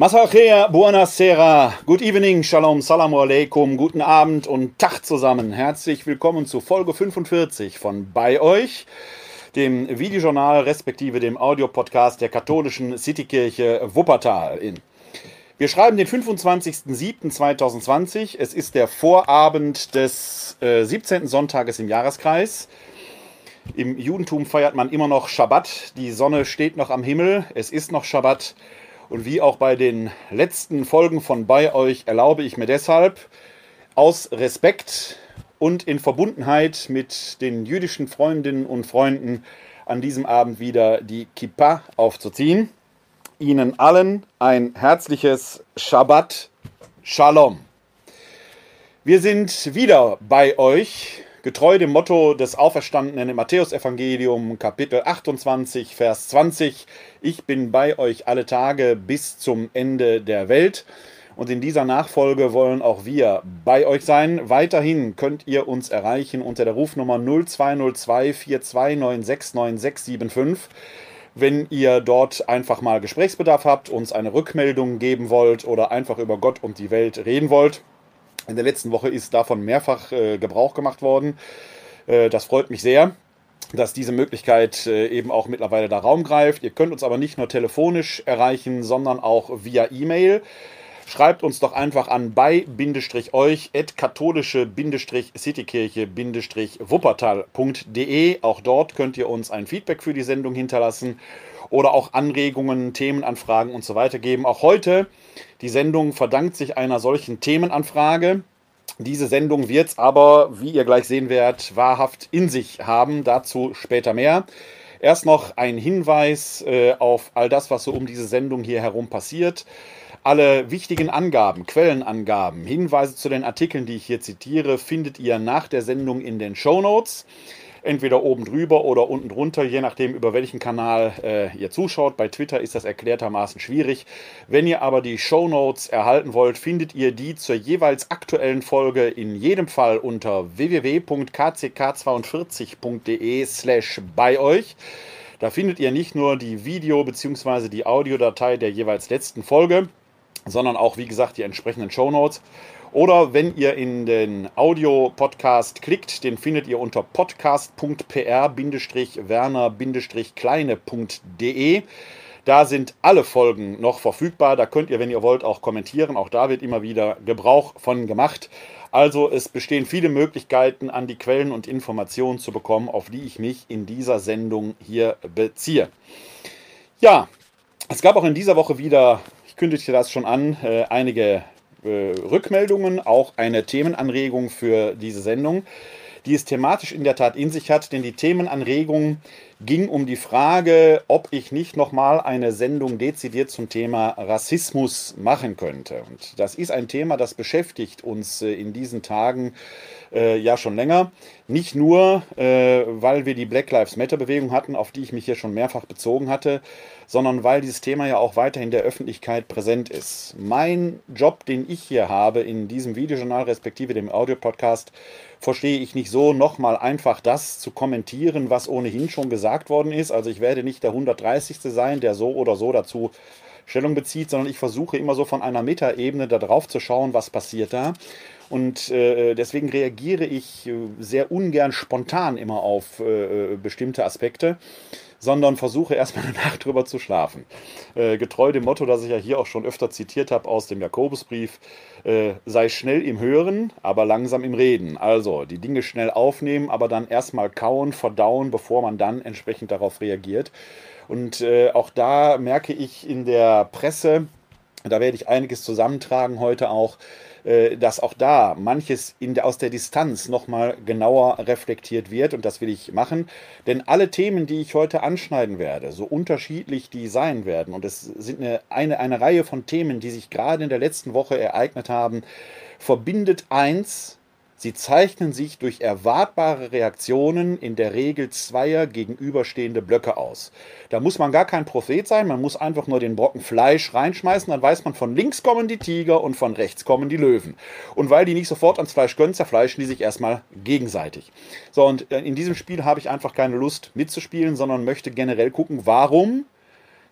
Masachea, buonasera, good evening, shalom, salam alaikum, guten Abend und Tag zusammen. Herzlich willkommen zu Folge 45 von Bei euch, dem Videojournal respektive dem Audiopodcast der katholischen Citykirche Wuppertal in. Wir schreiben den 25.07.2020. Es ist der Vorabend des äh, 17. Sonntages im Jahreskreis. Im Judentum feiert man immer noch Schabbat. Die Sonne steht noch am Himmel. Es ist noch Schabbat. Und wie auch bei den letzten Folgen von bei euch erlaube ich mir deshalb aus Respekt und in Verbundenheit mit den jüdischen Freundinnen und Freunden an diesem Abend wieder die Kippa aufzuziehen. Ihnen allen ein herzliches Shabbat Shalom. Wir sind wieder bei euch, getreu dem Motto des Auferstandenen im Matthäusevangelium, Kapitel 28, Vers 20. Ich bin bei euch alle Tage bis zum Ende der Welt. Und in dieser Nachfolge wollen auch wir bei euch sein. Weiterhin könnt ihr uns erreichen unter der Rufnummer 0202 4296975. Wenn ihr dort einfach mal Gesprächsbedarf habt, uns eine Rückmeldung geben wollt oder einfach über Gott und die Welt reden wollt. In der letzten Woche ist davon mehrfach äh, Gebrauch gemacht worden. Äh, das freut mich sehr dass diese Möglichkeit äh, eben auch mittlerweile da Raum greift. Ihr könnt uns aber nicht nur telefonisch erreichen, sondern auch via E-Mail. Schreibt uns doch einfach an bei-euch katholische-citykirche-wuppertal.de. Auch dort könnt ihr uns ein Feedback für die Sendung hinterlassen oder auch Anregungen, Themenanfragen und so weiter geben. Auch heute, die Sendung verdankt sich einer solchen Themenanfrage. Diese Sendung wird es aber, wie ihr gleich sehen werdet, wahrhaft in sich haben. Dazu später mehr. Erst noch ein Hinweis äh, auf all das, was so um diese Sendung hier herum passiert. Alle wichtigen Angaben, Quellenangaben, Hinweise zu den Artikeln, die ich hier zitiere, findet ihr nach der Sendung in den Show Notes entweder oben drüber oder unten drunter, je nachdem, über welchen Kanal äh, ihr zuschaut. Bei Twitter ist das erklärtermaßen schwierig. Wenn ihr aber die Show Notes erhalten wollt, findet ihr die zur jeweils aktuellen Folge in jedem Fall unter www.kck42.de slash bei euch. Da findet ihr nicht nur die Video- bzw. die Audiodatei der jeweils letzten Folge, sondern auch, wie gesagt, die entsprechenden Show Notes. Oder wenn ihr in den Audio-Podcast klickt, den findet ihr unter podcast.pr-werner-kleine.de. Da sind alle Folgen noch verfügbar. Da könnt ihr, wenn ihr wollt, auch kommentieren. Auch da wird immer wieder Gebrauch von gemacht. Also es bestehen viele Möglichkeiten, an die Quellen und Informationen zu bekommen, auf die ich mich in dieser Sendung hier beziehe. Ja, es gab auch in dieser Woche wieder, ich kündigte das schon an, äh, einige äh, Rückmeldungen, auch eine Themenanregung für diese Sendung, die es thematisch in der Tat in sich hat, denn die Themenanregung ging um die Frage, ob ich nicht nochmal eine Sendung dezidiert zum Thema Rassismus machen könnte. Und das ist ein Thema, das beschäftigt uns äh, in diesen Tagen äh, ja schon länger. Nicht nur, äh, weil wir die Black Lives Matter Bewegung hatten, auf die ich mich hier schon mehrfach bezogen hatte, sondern weil dieses Thema ja auch weiterhin der Öffentlichkeit präsent ist. Mein Job, den ich hier habe in diesem Videojournal respektive dem Audiopodcast, verstehe ich nicht so, nochmal einfach das zu kommentieren, was ohnehin schon gesagt worden ist. Also ich werde nicht der 130. sein, der so oder so dazu Stellung bezieht, sondern ich versuche immer so von einer Metaebene da drauf zu schauen, was passiert da. Und äh, deswegen reagiere ich äh, sehr ungern spontan immer auf äh, äh bestimmte Aspekte sondern versuche erstmal eine Nacht drüber zu schlafen. Äh, getreu dem Motto, das ich ja hier auch schon öfter zitiert habe aus dem Jakobusbrief, äh, sei schnell im Hören, aber langsam im Reden. Also die Dinge schnell aufnehmen, aber dann erstmal kauen, verdauen, bevor man dann entsprechend darauf reagiert. Und auch da merke ich in der Presse, da werde ich einiges zusammentragen heute auch, dass auch da manches der, aus der Distanz nochmal genauer reflektiert wird und das will ich machen. Denn alle Themen, die ich heute anschneiden werde, so unterschiedlich die sein werden, und es sind eine, eine, eine Reihe von Themen, die sich gerade in der letzten Woche ereignet haben, verbindet eins, Sie zeichnen sich durch erwartbare Reaktionen in der Regel zweier gegenüberstehende Blöcke aus. Da muss man gar kein Prophet sein, man muss einfach nur den Brocken Fleisch reinschmeißen, dann weiß man, von links kommen die Tiger und von rechts kommen die Löwen. Und weil die nicht sofort ans Fleisch können, zerfleischen die sich erstmal gegenseitig. So, und äh, in diesem Spiel habe ich einfach keine Lust mitzuspielen, sondern möchte generell gucken, warum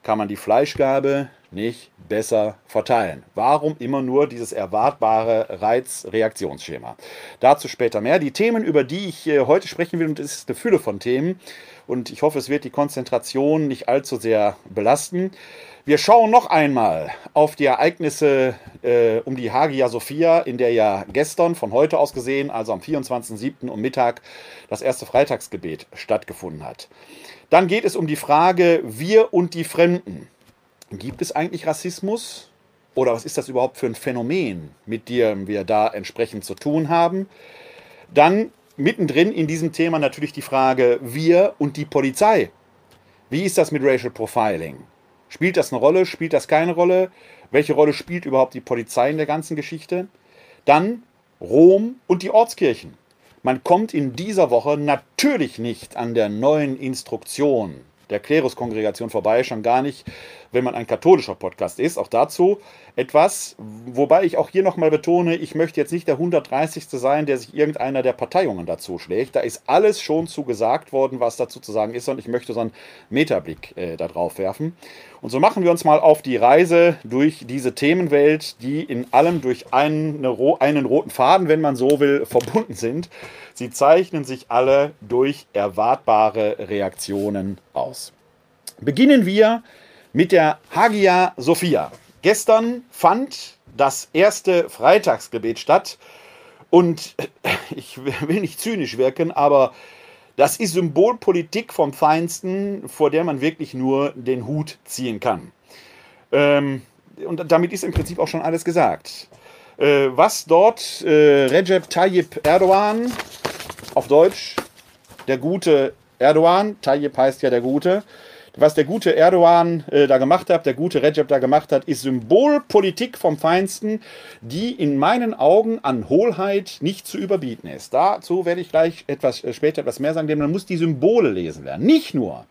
kann man die Fleischgabe nicht besser verteilen? Warum immer nur dieses erwartbare Reiz-Reaktionsschema? Dazu später mehr. Die Themen, über die ich äh, heute sprechen will, und es ist eine Fülle von Themen, und ich hoffe, es wird die Konzentration nicht allzu sehr belasten. Wir schauen noch einmal auf die Ereignisse äh, um die Hagia Sophia, in der ja gestern von heute aus gesehen, also am 24.07. um Mittag, das erste Freitagsgebet stattgefunden hat. Dann geht es um die Frage Wir und die Fremden. Gibt es eigentlich Rassismus? Oder was ist das überhaupt für ein Phänomen, mit dem wir da entsprechend zu tun haben? Dann mittendrin in diesem Thema natürlich die Frage Wir und die Polizei. Wie ist das mit Racial Profiling? Spielt das eine Rolle? Spielt das keine Rolle? Welche Rolle spielt überhaupt die Polizei in der ganzen Geschichte? Dann Rom und die Ortskirchen. Man kommt in dieser Woche natürlich nicht an der neuen Instruktion der Kleruskongregation vorbei, schon gar nicht, wenn man ein katholischer Podcast ist. Auch dazu etwas, wobei ich auch hier nochmal betone, ich möchte jetzt nicht der 130. sein, der sich irgendeiner der Parteiungen dazu schlägt. Da ist alles schon zu gesagt worden, was dazu zu sagen ist und ich möchte so einen Metablick äh, darauf werfen. Und so machen wir uns mal auf die Reise durch diese Themenwelt, die in allem durch einen, einen roten Faden, wenn man so will, verbunden sind. Sie zeichnen sich alle durch erwartbare Reaktionen aus. Beginnen wir mit der Hagia Sophia. Gestern fand das erste Freitagsgebet statt und ich will nicht zynisch wirken, aber das ist Symbolpolitik vom Feinsten, vor der man wirklich nur den Hut ziehen kann. Ähm, und damit ist im Prinzip auch schon alles gesagt. Äh, was dort äh, Recep Tayyip Erdogan, auf Deutsch der gute Erdogan, Tayyip heißt ja der Gute, was der gute Erdogan äh, da gemacht hat, der gute Recep da gemacht hat, ist Symbolpolitik vom Feinsten, die in meinen Augen an Hohlheit nicht zu überbieten ist. Dazu werde ich gleich etwas äh, später etwas mehr sagen, denn man muss die Symbole lesen lernen. Nicht nur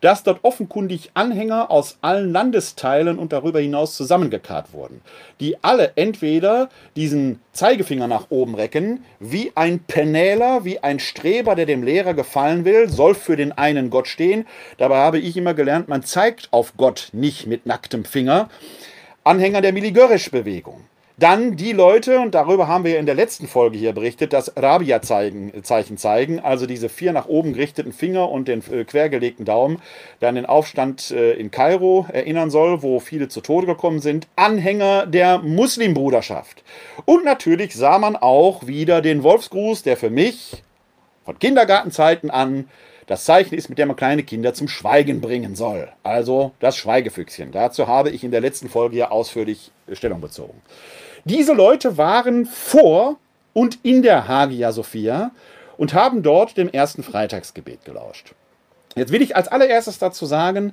dass dort offenkundig Anhänger aus allen Landesteilen und darüber hinaus zusammengekarrt wurden, die alle entweder diesen Zeigefinger nach oben recken, wie ein Penäler, wie ein Streber, der dem Lehrer gefallen will, soll für den einen Gott stehen. Dabei habe ich immer gelernt, man zeigt auf Gott nicht mit nacktem Finger. Anhänger der Miligörisch-Bewegung. Dann die Leute, und darüber haben wir in der letzten Folge hier berichtet, das Rabia-Zeichen zeigen, also diese vier nach oben gerichteten Finger und den äh, quergelegten Daumen, der an den Aufstand äh, in Kairo erinnern soll, wo viele zu Tode gekommen sind, Anhänger der Muslimbruderschaft. Und natürlich sah man auch wieder den Wolfsgruß, der für mich von Kindergartenzeiten an das Zeichen ist, mit dem man kleine Kinder zum Schweigen bringen soll. Also das Schweigefüchschen. Dazu habe ich in der letzten Folge ja ausführlich Stellung bezogen. Diese Leute waren vor und in der Hagia Sophia und haben dort dem ersten Freitagsgebet gelauscht. Jetzt will ich als allererstes dazu sagen,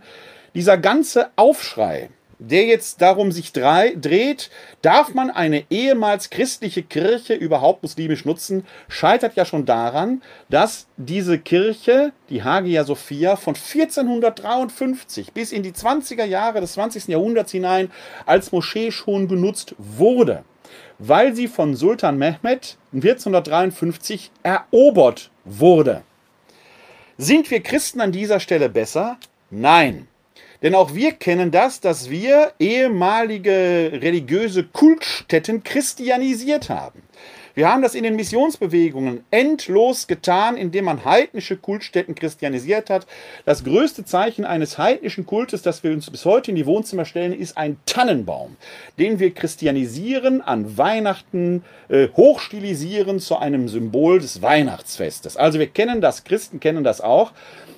dieser ganze Aufschrei, der jetzt darum sich dreht, darf man eine ehemals christliche Kirche überhaupt muslimisch nutzen, scheitert ja schon daran, dass diese Kirche, die Hagia Sophia, von 1453 bis in die 20er Jahre des 20. Jahrhunderts hinein als Moschee schon genutzt wurde, weil sie von Sultan Mehmed 1453 erobert wurde. Sind wir Christen an dieser Stelle besser? Nein. Denn auch wir kennen das, dass wir ehemalige religiöse Kultstätten christianisiert haben. Wir haben das in den Missionsbewegungen endlos getan, indem man heidnische Kultstätten christianisiert hat. Das größte Zeichen eines heidnischen Kultes, das wir uns bis heute in die Wohnzimmer stellen, ist ein Tannenbaum, den wir christianisieren, an Weihnachten äh, hochstilisieren zu einem Symbol des Weihnachtsfestes. Also wir kennen das, Christen kennen das auch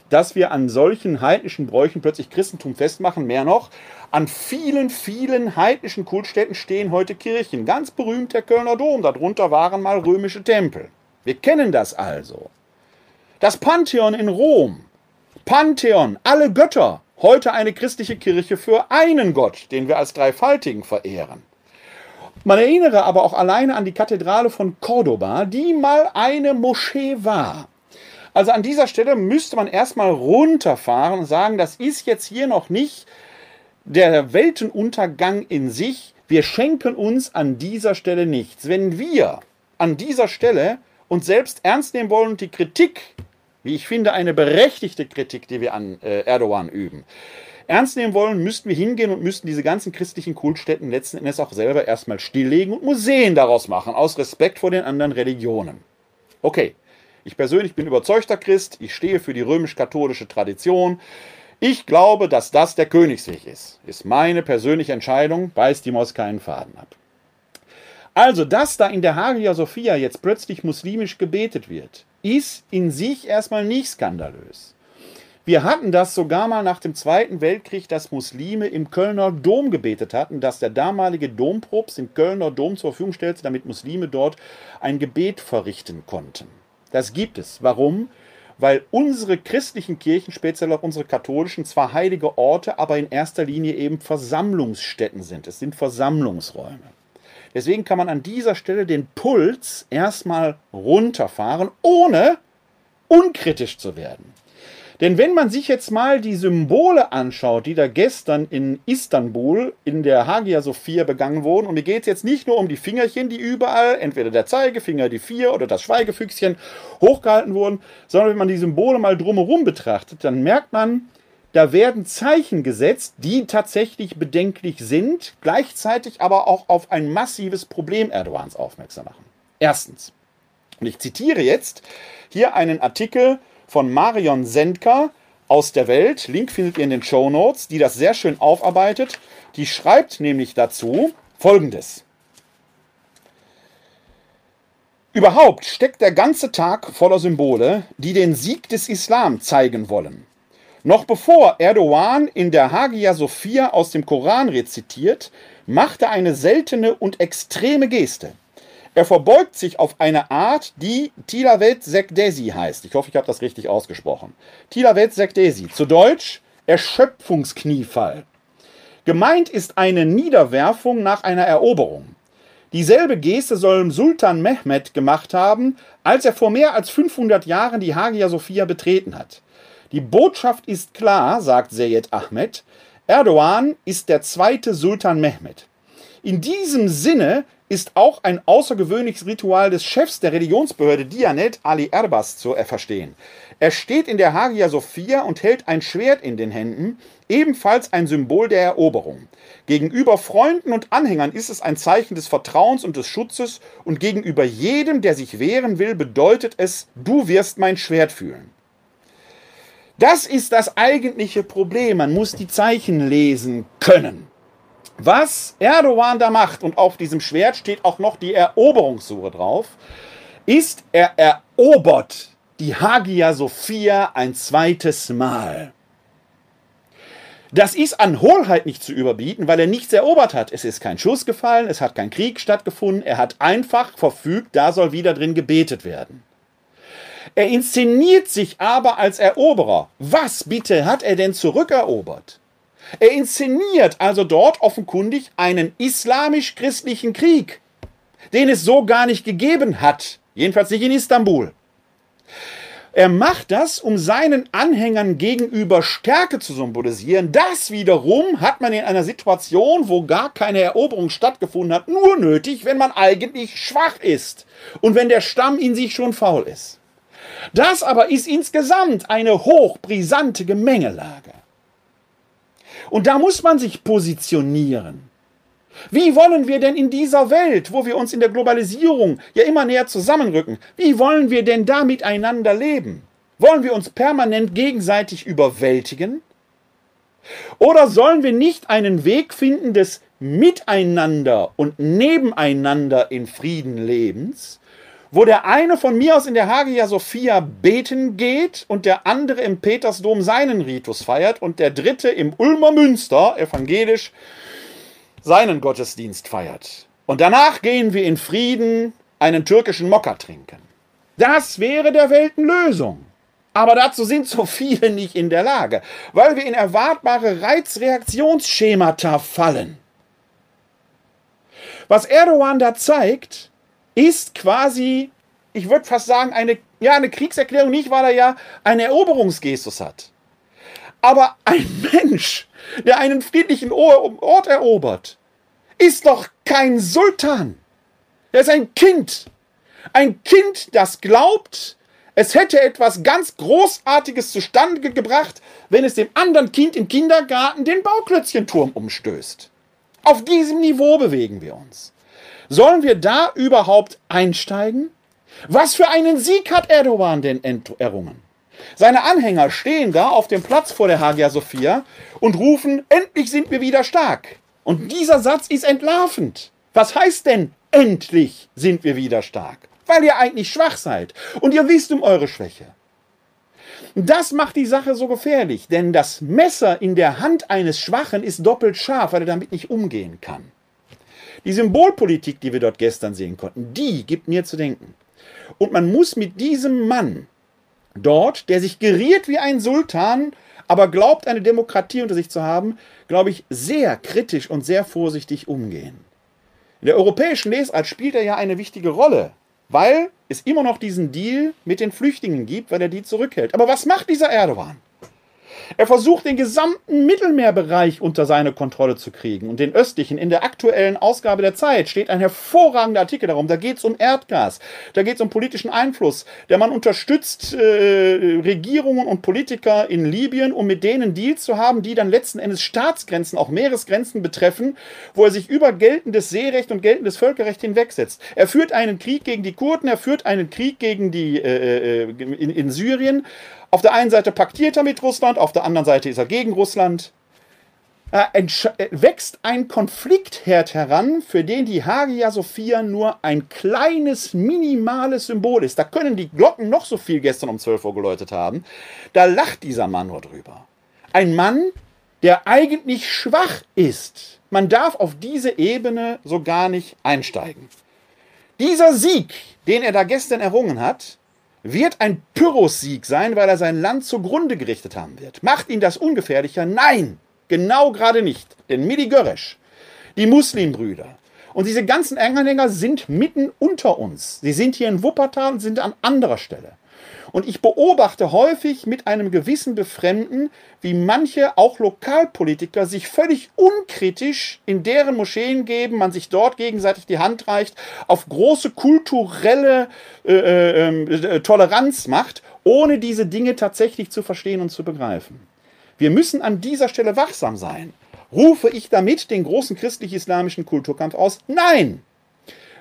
dass wir an solchen heidnischen Bräuchen plötzlich Christentum festmachen. Mehr noch, an vielen, vielen heidnischen Kultstätten stehen heute Kirchen. Ganz berühmt der Kölner Dom, darunter waren mal römische Tempel. Wir kennen das also. Das Pantheon in Rom. Pantheon, alle Götter. Heute eine christliche Kirche für einen Gott, den wir als Dreifaltigen verehren. Man erinnere aber auch alleine an die Kathedrale von Cordoba, die mal eine Moschee war. Also an dieser Stelle müsste man erstmal runterfahren und sagen, das ist jetzt hier noch nicht der Weltenuntergang in sich. Wir schenken uns an dieser Stelle nichts. Wenn wir an dieser Stelle uns selbst ernst nehmen wollen und die Kritik, wie ich finde, eine berechtigte Kritik, die wir an äh, Erdogan üben, ernst nehmen wollen, müssten wir hingehen und müssten diese ganzen christlichen Kultstätten letzten Endes auch selber erstmal stilllegen und Museen daraus machen, aus Respekt vor den anderen Religionen. Okay, ich persönlich bin überzeugter Christ, ich stehe für die römisch-katholische Tradition. Ich glaube, dass das der Königsweg ist. Ist meine persönliche Entscheidung, beißt die Maus keinen Faden ab. Also, dass da in der Hagia Sophia jetzt plötzlich muslimisch gebetet wird, ist in sich erstmal nicht skandalös. Wir hatten das sogar mal nach dem Zweiten Weltkrieg, dass Muslime im Kölner Dom gebetet hatten, dass der damalige Dompropst im Kölner Dom zur Verfügung stellte, damit Muslime dort ein Gebet verrichten konnten. Das gibt es. Warum? Weil unsere christlichen Kirchen, speziell auch unsere katholischen, zwar heilige Orte, aber in erster Linie eben Versammlungsstätten sind. Es sind Versammlungsräume. Deswegen kann man an dieser Stelle den Puls erstmal runterfahren, ohne unkritisch zu werden. Denn wenn man sich jetzt mal die Symbole anschaut, die da gestern in Istanbul in der Hagia Sophia begangen wurden, und mir geht es jetzt nicht nur um die Fingerchen, die überall, entweder der Zeigefinger, die vier oder das Schweigefüchschen hochgehalten wurden, sondern wenn man die Symbole mal drumherum betrachtet, dann merkt man, da werden Zeichen gesetzt, die tatsächlich bedenklich sind, gleichzeitig aber auch auf ein massives Problem Erdogans aufmerksam machen. Erstens, und ich zitiere jetzt hier einen Artikel von Marion Sendka aus der Welt, Link findet ihr in den Show Notes, die das sehr schön aufarbeitet. Die schreibt nämlich dazu folgendes. Überhaupt steckt der ganze Tag voller Symbole, die den Sieg des Islam zeigen wollen. Noch bevor Erdogan in der Hagia Sophia aus dem Koran rezitiert, macht er eine seltene und extreme Geste. Er verbeugt sich auf eine Art, die Tilavet Sekdesi heißt. Ich hoffe, ich habe das richtig ausgesprochen. Tilavet Sekdesi. Zu Deutsch Erschöpfungskniefall. Gemeint ist eine Niederwerfung nach einer Eroberung. Dieselbe Geste soll Sultan Mehmed gemacht haben, als er vor mehr als 500 Jahren die Hagia Sophia betreten hat. Die Botschaft ist klar, sagt Seyed Ahmed. Erdogan ist der zweite Sultan Mehmed. In diesem Sinne ist auch ein außergewöhnliches Ritual des Chefs der Religionsbehörde Dianet, Ali Erbas, zu verstehen. Er steht in der Hagia Sophia und hält ein Schwert in den Händen, ebenfalls ein Symbol der Eroberung. Gegenüber Freunden und Anhängern ist es ein Zeichen des Vertrauens und des Schutzes und gegenüber jedem, der sich wehren will, bedeutet es, du wirst mein Schwert fühlen. Das ist das eigentliche Problem. Man muss die Zeichen lesen können. Was Erdogan da macht, und auf diesem Schwert steht auch noch die Eroberungssuche drauf, ist, er erobert die Hagia Sophia ein zweites Mal. Das ist an Hohlheit nicht zu überbieten, weil er nichts erobert hat. Es ist kein Schuss gefallen, es hat kein Krieg stattgefunden, er hat einfach verfügt, da soll wieder drin gebetet werden. Er inszeniert sich aber als Eroberer. Was bitte hat er denn zurückerobert? Er inszeniert also dort offenkundig einen islamisch-christlichen Krieg, den es so gar nicht gegeben hat, jedenfalls nicht in Istanbul. Er macht das, um seinen Anhängern gegenüber Stärke zu symbolisieren. Das wiederum hat man in einer Situation, wo gar keine Eroberung stattgefunden hat, nur nötig, wenn man eigentlich schwach ist und wenn der Stamm in sich schon faul ist. Das aber ist insgesamt eine hochbrisante Gemengelage. Und da muss man sich positionieren. Wie wollen wir denn in dieser Welt, wo wir uns in der Globalisierung ja immer näher zusammenrücken, wie wollen wir denn da miteinander leben? Wollen wir uns permanent gegenseitig überwältigen? Oder sollen wir nicht einen Weg finden des Miteinander und Nebeneinander in Frieden Lebens, wo der eine von mir aus in der Hagia Sophia beten geht und der andere im Petersdom seinen Ritus feiert und der dritte im Ulmer Münster, evangelisch, seinen Gottesdienst feiert. Und danach gehen wir in Frieden einen türkischen Mokka trinken. Das wäre der Weltenlösung. Aber dazu sind so viele nicht in der Lage, weil wir in erwartbare Reizreaktionsschemata fallen. Was Erdogan da zeigt, ist quasi, ich würde fast sagen, eine, ja, eine Kriegserklärung nicht, weil er ja einen Eroberungsgestus hat. Aber ein Mensch, der einen friedlichen Ort erobert, ist doch kein Sultan. Er ist ein Kind. Ein Kind, das glaubt, Es hätte etwas ganz Großartiges zustande gebracht, wenn es dem anderen Kind im Kindergarten den Bauklötzchenturm umstößt. Auf diesem Niveau bewegen wir uns. Sollen wir da überhaupt einsteigen? Was für einen Sieg hat Erdogan denn errungen? Seine Anhänger stehen da auf dem Platz vor der Hagia Sophia und rufen, endlich sind wir wieder stark. Und dieser Satz ist entlarvend. Was heißt denn, endlich sind wir wieder stark? Weil ihr eigentlich schwach seid und ihr wisst um eure Schwäche. Das macht die Sache so gefährlich, denn das Messer in der Hand eines Schwachen ist doppelt scharf, weil er damit nicht umgehen kann. Die Symbolpolitik, die wir dort gestern sehen konnten, die gibt mir zu denken. Und man muss mit diesem Mann dort, der sich geriert wie ein Sultan, aber glaubt, eine Demokratie unter sich zu haben, glaube ich, sehr kritisch und sehr vorsichtig umgehen. In der europäischen Lesart spielt er ja eine wichtige Rolle, weil es immer noch diesen Deal mit den Flüchtlingen gibt, weil er die zurückhält. Aber was macht dieser Erdogan? Er versucht den gesamten Mittelmeerbereich unter seine Kontrolle zu kriegen und den östlichen. In der aktuellen Ausgabe der Zeit steht ein hervorragender Artikel darum. Da geht es um Erdgas, da geht es um politischen Einfluss. Der Mann unterstützt äh, Regierungen und Politiker in Libyen, um mit denen Deals zu haben, die dann letzten Endes Staatsgrenzen, auch Meeresgrenzen betreffen, wo er sich über geltendes Seerecht und geltendes Völkerrecht hinwegsetzt. Er führt einen Krieg gegen die Kurden, er führt einen Krieg gegen die äh, äh in, in Syrien auf der einen Seite paktiert er mit Russland, auf der anderen Seite ist er gegen Russland. Er wächst ein Konfliktherd heran, für den die Hagia Sophia nur ein kleines, minimales Symbol ist. Da können die Glocken noch so viel gestern um 12 Uhr geläutet haben. Da lacht dieser Mann nur drüber. Ein Mann, der eigentlich schwach ist. Man darf auf diese Ebene so gar nicht einsteigen. Dieser Sieg, den er da gestern errungen hat, wird ein Pyrrhus-Sieg sein, weil er sein Land zugrunde gerichtet haben wird. Macht ihn das ungefährlicher? Nein, genau gerade nicht. Denn Midi Göresch, die Muslimbrüder und diese ganzen Anhänger sind mitten unter uns. Sie sind hier in Wuppertal und sind an anderer Stelle. Und ich beobachte häufig mit einem gewissen Befremden, wie manche, auch Lokalpolitiker, sich völlig unkritisch in deren Moscheen geben, man sich dort gegenseitig die Hand reicht, auf große kulturelle äh, äh, äh, Toleranz macht, ohne diese Dinge tatsächlich zu verstehen und zu begreifen. Wir müssen an dieser Stelle wachsam sein. Rufe ich damit den großen christlich-islamischen Kulturkampf aus? Nein!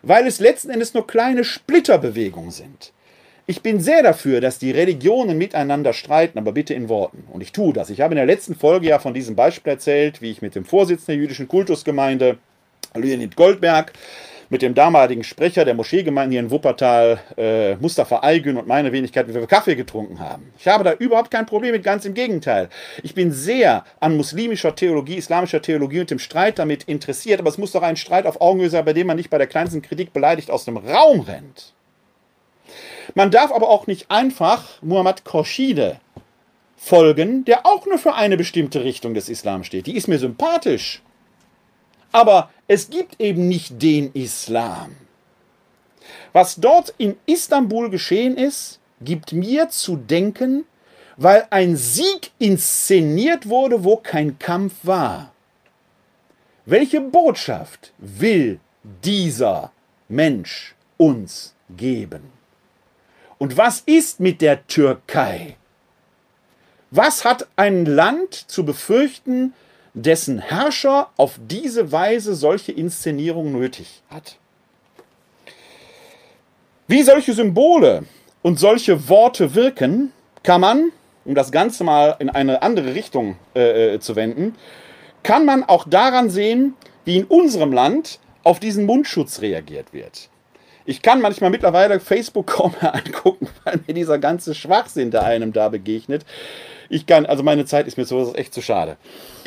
Weil es letzten Endes nur kleine Splitterbewegungen sind. Ich bin sehr dafür, dass die Religionen miteinander streiten, aber bitte in Worten. Und ich tue das. Ich habe in der letzten Folge ja von diesem Beispiel erzählt, wie ich mit dem Vorsitzenden der jüdischen Kultusgemeinde, Leonid Goldberg, mit dem damaligen Sprecher der Moscheegemeinde hier in Wuppertal, äh, Mustafa Aygün und meine Wenigkeit, wie wir Kaffee getrunken haben. Ich habe da überhaupt kein Problem mit, ganz im Gegenteil. Ich bin sehr an muslimischer Theologie, islamischer Theologie und dem Streit damit interessiert, aber es muss doch ein Streit auf Augenhöhe sein, bei dem man nicht bei der kleinsten Kritik beleidigt aus dem Raum rennt. Man darf aber auch nicht einfach Muhammad Khorshide folgen, der auch nur für eine bestimmte Richtung des Islam steht. Die ist mir sympathisch. Aber es gibt eben nicht den Islam. Was dort in Istanbul geschehen ist, gibt mir zu denken, weil ein Sieg inszeniert wurde, wo kein Kampf war. Welche Botschaft will dieser Mensch uns geben? Und was ist mit der Türkei? Was hat ein Land zu befürchten, dessen Herrscher auf diese Weise solche Inszenierung nötig hat? Wie solche Symbole und solche Worte wirken, kann man, um das Ganze mal in eine andere Richtung äh, äh zu wenden, kann man auch daran sehen, wie in unserem Land auf diesen Mundschutz reagiert wird. Ich kann manchmal mittlerweile Facebook kaum angucken, weil mir dieser ganze Schwachsinn, der einem da begegnet. Ich kann, also meine Zeit ist mir sowas echt zu schade.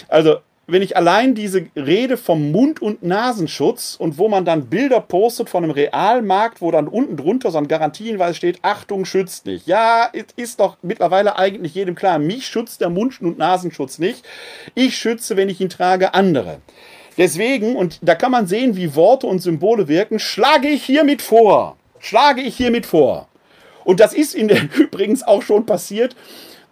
Also, wenn ich allein diese Rede vom Mund- und Nasenschutz und wo man dann Bilder postet von einem Realmarkt, wo dann unten drunter so ein Garantienweis steht, Achtung, schützt nicht. Ja, ist doch mittlerweile eigentlich jedem klar, mich schützt der Mund- und Nasenschutz nicht. Ich schütze, wenn ich ihn trage, andere. Deswegen, und da kann man sehen, wie Worte und Symbole wirken, schlage ich hiermit vor. Schlage ich hiermit vor. Und das ist in der, übrigens auch schon passiert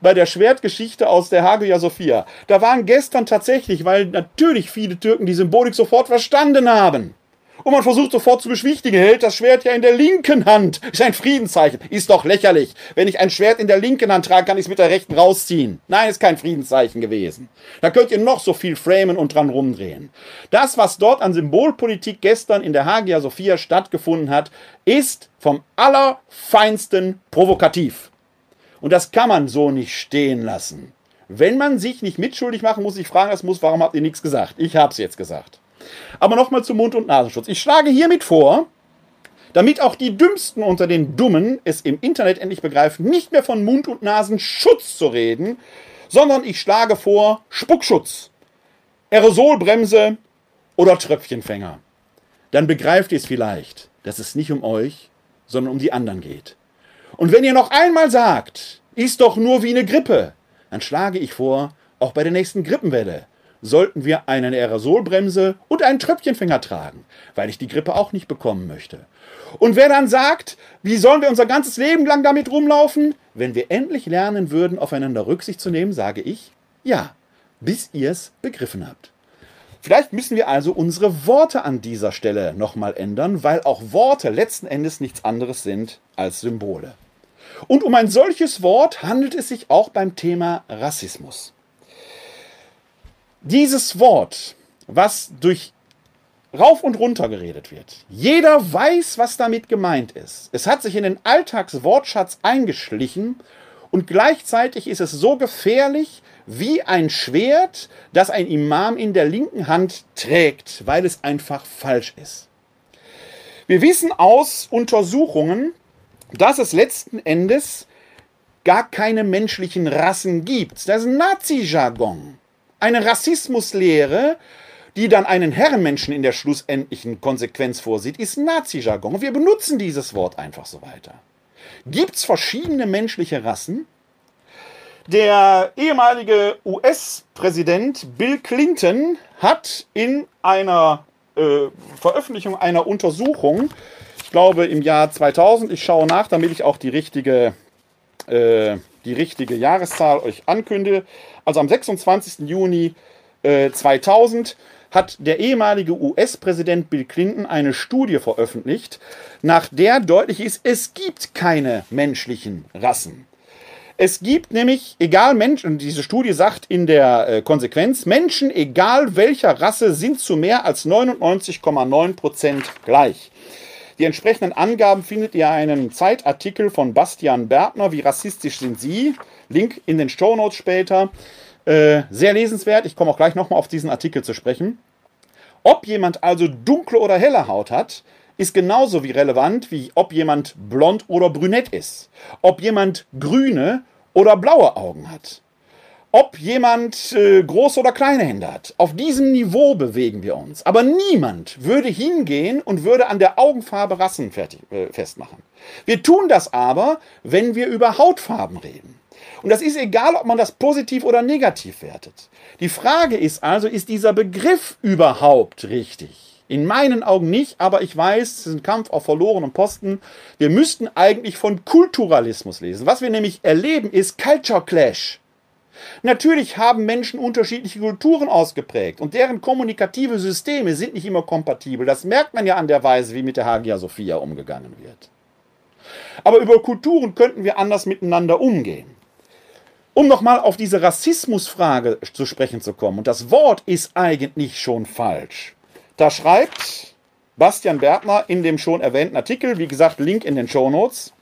bei der Schwertgeschichte aus der Hagia Sophia. Da waren gestern tatsächlich, weil natürlich viele Türken die Symbolik sofort verstanden haben Und man versucht sofort zu beschwichtigen, hält das Schwert ja in der linken Hand. Ist ein Friedenszeichen. Ist doch lächerlich. Wenn ich ein Schwert in der linken Hand trage, kann ich es mit der rechten rausziehen. Nein, ist kein Friedenszeichen gewesen. Da könnt ihr noch so viel framen und dran rumdrehen. Das, was dort an Symbolpolitik gestern in der Hagia Sophia stattgefunden hat, ist vom allerfeinsten provokativ. Und das kann man so nicht stehen lassen. Wenn man sich nicht mitschuldig machen muss, ich fragen das muss, warum habt ihr nichts gesagt? Ich hab's jetzt gesagt. Aber nochmal zum Mund- und Nasenschutz. Ich schlage hiermit vor, damit auch die Dümmsten unter den Dummen es im Internet endlich begreifen, nicht mehr von Mund- und Nasenschutz zu reden, sondern ich schlage vor Spuckschutz, Aerosolbremse oder Tröpfchenfänger. Dann begreift ihr es vielleicht, dass es nicht um euch, sondern um die anderen geht. Und wenn ihr noch einmal sagt, ist doch nur wie eine Grippe, dann schlage ich vor, auch bei der nächsten Grippenwelle sollten wir eine Aerosolbremse und einen Tröpfchenfänger tragen, weil ich die Grippe auch nicht bekommen möchte. Und wer dann sagt, wie sollen wir unser ganzes Leben lang damit rumlaufen? Wenn wir endlich lernen würden, aufeinander Rücksicht zu nehmen, sage ich, ja, bis ihr es begriffen habt. Vielleicht müssen wir also unsere Worte an dieser Stelle nochmal ändern, weil auch Worte letzten Endes nichts anderes sind als Symbole. Und um ein solches Wort handelt es sich auch beim Thema Rassismus. Dieses Wort, was durch rauf und runter geredet wird. Jeder weiß, was damit gemeint ist. Es hat sich in den Alltagswortschatz eingeschlichen und gleichzeitig ist es so gefährlich wie ein Schwert, das ein Imam in der linken Hand trägt, weil es einfach falsch ist. Wir wissen aus Untersuchungen, dass es letzten Endes gar keine menschlichen Rassen gibt. Das ist Nazi-Jargon. Eine Rassismuslehre, die dann einen Herrenmenschen in der schlussendlichen Konsequenz vorsieht, ist Nazi-Jargon. Wir benutzen dieses Wort einfach so weiter. Gibt es verschiedene menschliche Rassen? Der ehemalige US-Präsident Bill Clinton hat in einer äh, Veröffentlichung einer Untersuchung ich glaube im Jahr 2000. Ich schaue nach, damit ich auch die richtige, äh, die richtige Jahreszahl euch ankündige. Also am 26. Juni äh, 2000 hat der ehemalige US-Präsident Bill Clinton eine Studie veröffentlicht, nach der deutlich ist, es gibt keine menschlichen Rassen. Es gibt nämlich, egal Menschen, diese Studie sagt in der äh, Konsequenz, Menschen, egal welcher Rasse, sind zu mehr als 99,9 Prozent gleich. Die entsprechenden Angaben findet ihr in einem Zeitartikel von Bastian Bertner. Wie rassistisch sind Sie? Link in den Show Notes später. Äh, sehr lesenswert. Ich komme auch gleich nochmal auf diesen Artikel zu sprechen. Ob jemand also dunkle oder helle Haut hat, ist genauso wie relevant, wie ob jemand blond oder brünett ist. Ob jemand grüne oder blaue Augen hat ob jemand äh, große oder kleine Hände hat. Auf diesem Niveau bewegen wir uns. Aber niemand würde hingehen und würde an der Augenfarbe Rassen fertig, äh, festmachen. Wir tun das aber, wenn wir über Hautfarben reden. Und das ist egal, ob man das positiv oder negativ wertet. Die Frage ist also, ist dieser Begriff überhaupt richtig? In meinen Augen nicht, aber ich weiß, es ist ein Kampf auf verlorenen Posten. Wir müssten eigentlich von Kulturalismus lesen. Was wir nämlich erleben, ist Culture Clash. Natürlich haben Menschen unterschiedliche Kulturen ausgeprägt und deren kommunikative Systeme sind nicht immer kompatibel. Das merkt man ja an der Weise, wie mit der Hagia Sophia umgegangen wird. Aber über Kulturen könnten wir anders miteinander umgehen. Um nochmal auf diese Rassismusfrage zu sprechen zu kommen, und das Wort ist eigentlich schon falsch. Da schreibt Bastian Bertner in dem schon erwähnten Artikel, wie gesagt, Link in den Show Notes,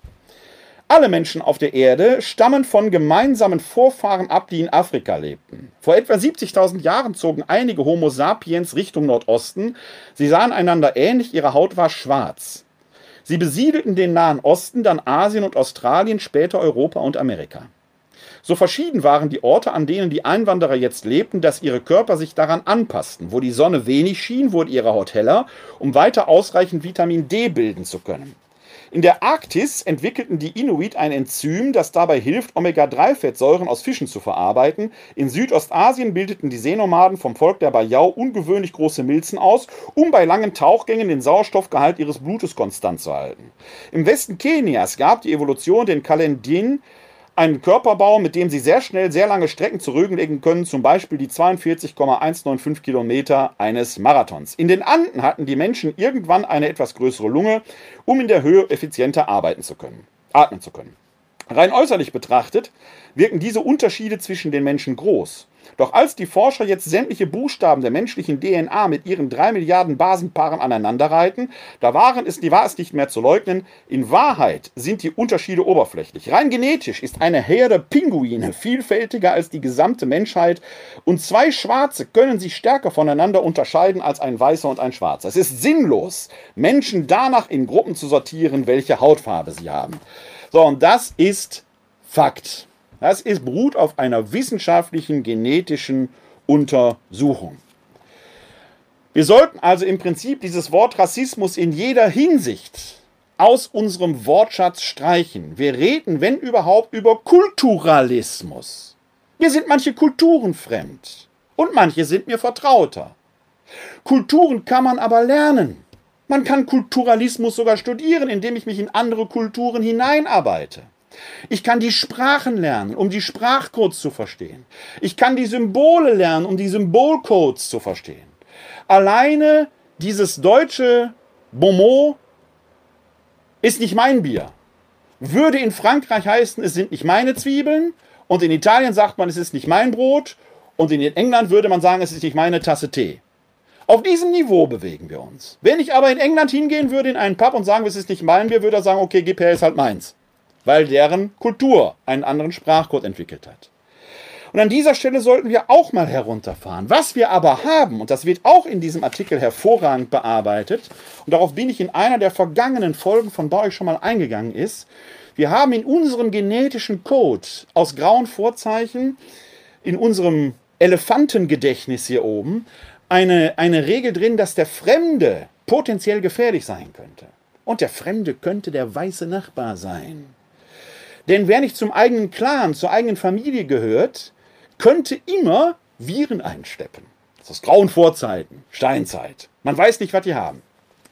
alle Menschen auf der Erde stammen von gemeinsamen Vorfahren ab, die in Afrika lebten. Vor etwa 70.000 Jahren zogen einige Homo sapiens Richtung Nordosten. Sie sahen einander ähnlich, ihre Haut war schwarz. Sie besiedelten den Nahen Osten, dann Asien und Australien, später Europa und Amerika. So verschieden waren die Orte, an denen die Einwanderer jetzt lebten, dass ihre Körper sich daran anpassten. Wo die Sonne wenig schien, wurde ihre Haut heller, um weiter ausreichend Vitamin D bilden zu können. In der Arktis entwickelten die Inuit ein Enzym, das dabei hilft, Omega-3-Fettsäuren aus Fischen zu verarbeiten. In Südostasien bildeten die Seenomaden vom Volk der Bayau ungewöhnlich große Milzen aus, um bei langen Tauchgängen den Sauerstoffgehalt ihres Blutes konstant zu halten. Im Westen Kenias gab die Evolution den Kalendin einen Körperbau, mit dem sie sehr schnell sehr lange Strecken zurücklegen können, zum Beispiel die 42,195 Kilometer eines Marathons. In den Anden hatten die Menschen irgendwann eine etwas größere Lunge, um in der Höhe effizienter arbeiten zu können, atmen zu können. Rein äußerlich betrachtet wirken diese Unterschiede zwischen den Menschen groß. Doch als die Forscher jetzt sämtliche Buchstaben der menschlichen DNA mit ihren drei Milliarden Basenpaaren aneinanderreiten, da waren es, war es nicht mehr zu leugnen, in Wahrheit sind die Unterschiede oberflächlich. Rein genetisch ist eine Herde Pinguine vielfältiger als die gesamte Menschheit und zwei Schwarze können sich stärker voneinander unterscheiden als ein Weißer und ein Schwarzer. Es ist sinnlos, Menschen danach in Gruppen zu sortieren, welche Hautfarbe sie haben. So, und das ist Fakt. Das ist, beruht auf einer wissenschaftlichen genetischen Untersuchung. Wir sollten also im Prinzip dieses Wort Rassismus in jeder Hinsicht aus unserem Wortschatz streichen. Wir reden, wenn überhaupt, über Kulturalismus. Mir sind manche Kulturen fremd und manche sind mir vertrauter. Kulturen kann man aber lernen. Man kann Kulturalismus sogar studieren, indem ich mich in andere Kulturen hineinarbeite. Ich kann die Sprachen lernen, um die Sprachcodes zu verstehen. Ich kann die Symbole lernen, um die Symbolcodes zu verstehen. Alleine dieses deutsche Bonmot ist nicht mein Bier. Würde in Frankreich heißen, es sind nicht meine Zwiebeln. Und in Italien sagt man, es ist nicht mein Brot. Und in England würde man sagen, es ist nicht meine Tasse Tee. Auf diesem Niveau bewegen wir uns. Wenn ich aber in England hingehen würde in einen Pub und sagen, es ist nicht mein Bier, würde er sagen, okay, her, ist halt meins. Weil deren Kultur einen anderen Sprachcode entwickelt hat. Und an dieser Stelle sollten wir auch mal herunterfahren. Was wir aber haben, und das wird auch in diesem Artikel hervorragend bearbeitet, und darauf bin ich in einer der vergangenen Folgen von bei euch schon mal eingegangen ist, wir haben in unserem genetischen Code aus grauen Vorzeichen, in unserem Elefantengedächtnis hier oben, eine, eine Regel drin, dass der Fremde potenziell gefährlich sein könnte. Und der Fremde könnte der weiße Nachbar sein. Denn wer nicht zum eigenen Clan, zur eigenen Familie gehört, könnte immer Viren einsteppen. Das ist grauen Vorzeiten, Steinzeit. Man weiß nicht, was die haben.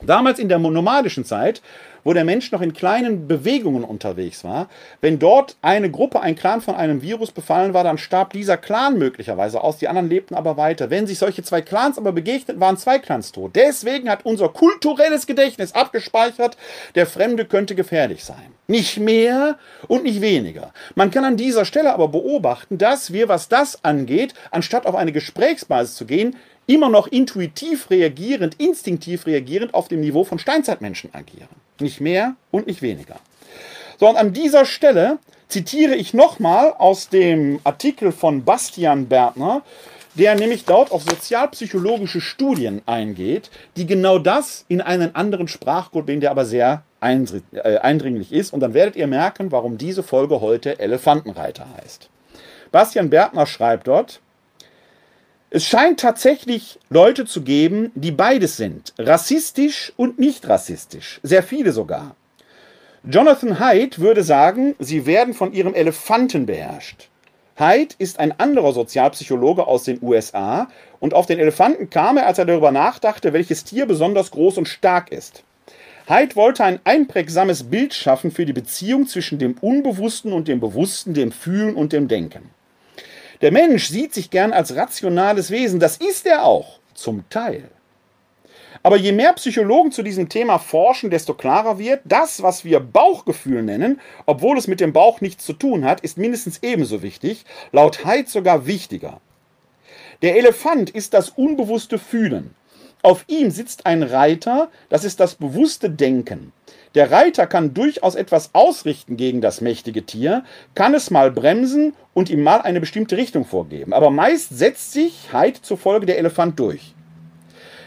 Damals in der nomadischen Zeit wo der Mensch noch in kleinen Bewegungen unterwegs war. Wenn dort eine Gruppe, ein Clan von einem Virus befallen war, dann starb dieser Clan möglicherweise aus, die anderen lebten aber weiter. Wenn sich solche zwei Clans aber begegneten, waren zwei Clans tot. Deswegen hat unser kulturelles Gedächtnis abgespeichert, der Fremde könnte gefährlich sein. Nicht mehr und nicht weniger. Man kann an dieser Stelle aber beobachten, dass wir, was das angeht, anstatt auf eine Gesprächsbasis zu gehen, immer noch intuitiv reagierend, instinktiv reagierend auf dem Niveau von Steinzeitmenschen agieren. Nicht mehr und nicht weniger. So, und an dieser Stelle zitiere ich nochmal aus dem Artikel von Bastian Bertner, der nämlich dort auf sozialpsychologische Studien eingeht, die genau das in einen anderen Sprachcode bringen, der aber sehr äh, eindringlich ist. Und dann werdet ihr merken, warum diese Folge heute Elefantenreiter heißt. Bastian Bertner schreibt dort, es scheint tatsächlich Leute zu geben, die beides sind, rassistisch und nicht rassistisch, sehr viele sogar. Jonathan Haidt würde sagen, sie werden von ihrem Elefanten beherrscht. Haidt ist ein anderer Sozialpsychologe aus den USA und auf den Elefanten kam er, als er darüber nachdachte, welches Tier besonders groß und stark ist. Haidt wollte ein einprägsames Bild schaffen für die Beziehung zwischen dem Unbewussten und dem Bewussten, dem Fühlen und dem Denken. Der Mensch sieht sich gern als rationales Wesen. Das ist er auch, zum Teil. Aber je mehr Psychologen zu diesem Thema forschen, desto klarer wird, das, was wir Bauchgefühl nennen, obwohl es mit dem Bauch nichts zu tun hat, ist mindestens ebenso wichtig, laut Haidt sogar wichtiger. Der Elefant ist das unbewusste Fühlen. Auf ihm sitzt ein Reiter, das ist das bewusste Denken. Der Reiter kann durchaus etwas ausrichten gegen das mächtige Tier, kann es mal bremsen und ihm mal eine bestimmte Richtung vorgeben. Aber meist setzt sich Heid zufolge der Elefant durch.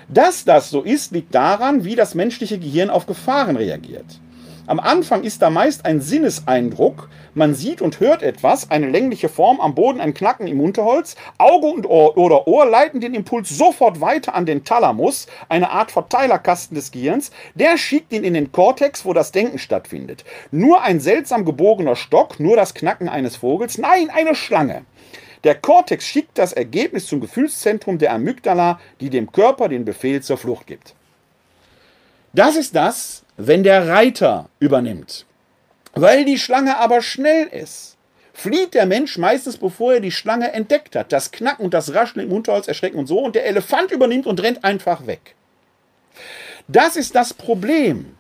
Dass das so ist, liegt daran, wie das menschliche Gehirn auf Gefahren reagiert. Am Anfang ist da meist ein Sinneseindruck. Man sieht und hört etwas, eine längliche Form am Boden, ein Knacken im Unterholz. Auge und Ohr oder Ohr leiten den Impuls sofort weiter an den Thalamus, eine Art Verteilerkasten des Gehirns. Der schickt ihn in den Kortex, wo das Denken stattfindet. Nur ein seltsam gebogener Stock, nur das Knacken eines Vogels. Nein, eine Schlange. Der Kortex schickt das Ergebnis zum Gefühlszentrum der Amygdala, die dem Körper den Befehl zur Flucht gibt. Das ist das, wenn der Reiter übernimmt. Weil die Schlange aber schnell ist, flieht der Mensch meistens, bevor er die Schlange entdeckt hat. Das Knacken und das Rascheln im Unterholz erschrecken und so. Und der Elefant übernimmt und rennt einfach weg. Das ist das Problem,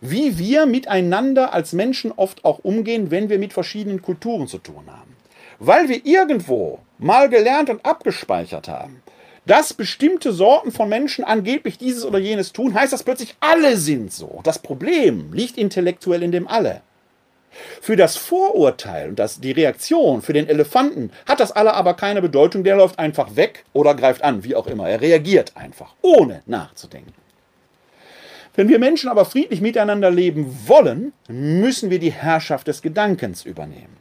wie wir miteinander als Menschen oft auch umgehen, wenn wir mit verschiedenen Kulturen zu tun haben. Weil wir irgendwo mal gelernt und abgespeichert haben, dass bestimmte Sorten von Menschen angeblich dieses oder jenes tun, heißt das plötzlich, alle sind so. Das Problem liegt intellektuell in dem Alle. Für das Vorurteil und das, die Reaktion, für den Elefanten hat das alle aber keine Bedeutung. Der läuft einfach weg oder greift an, wie auch immer. Er reagiert einfach, ohne nachzudenken. Wenn wir Menschen aber friedlich miteinander leben wollen, müssen wir die Herrschaft des Gedankens übernehmen.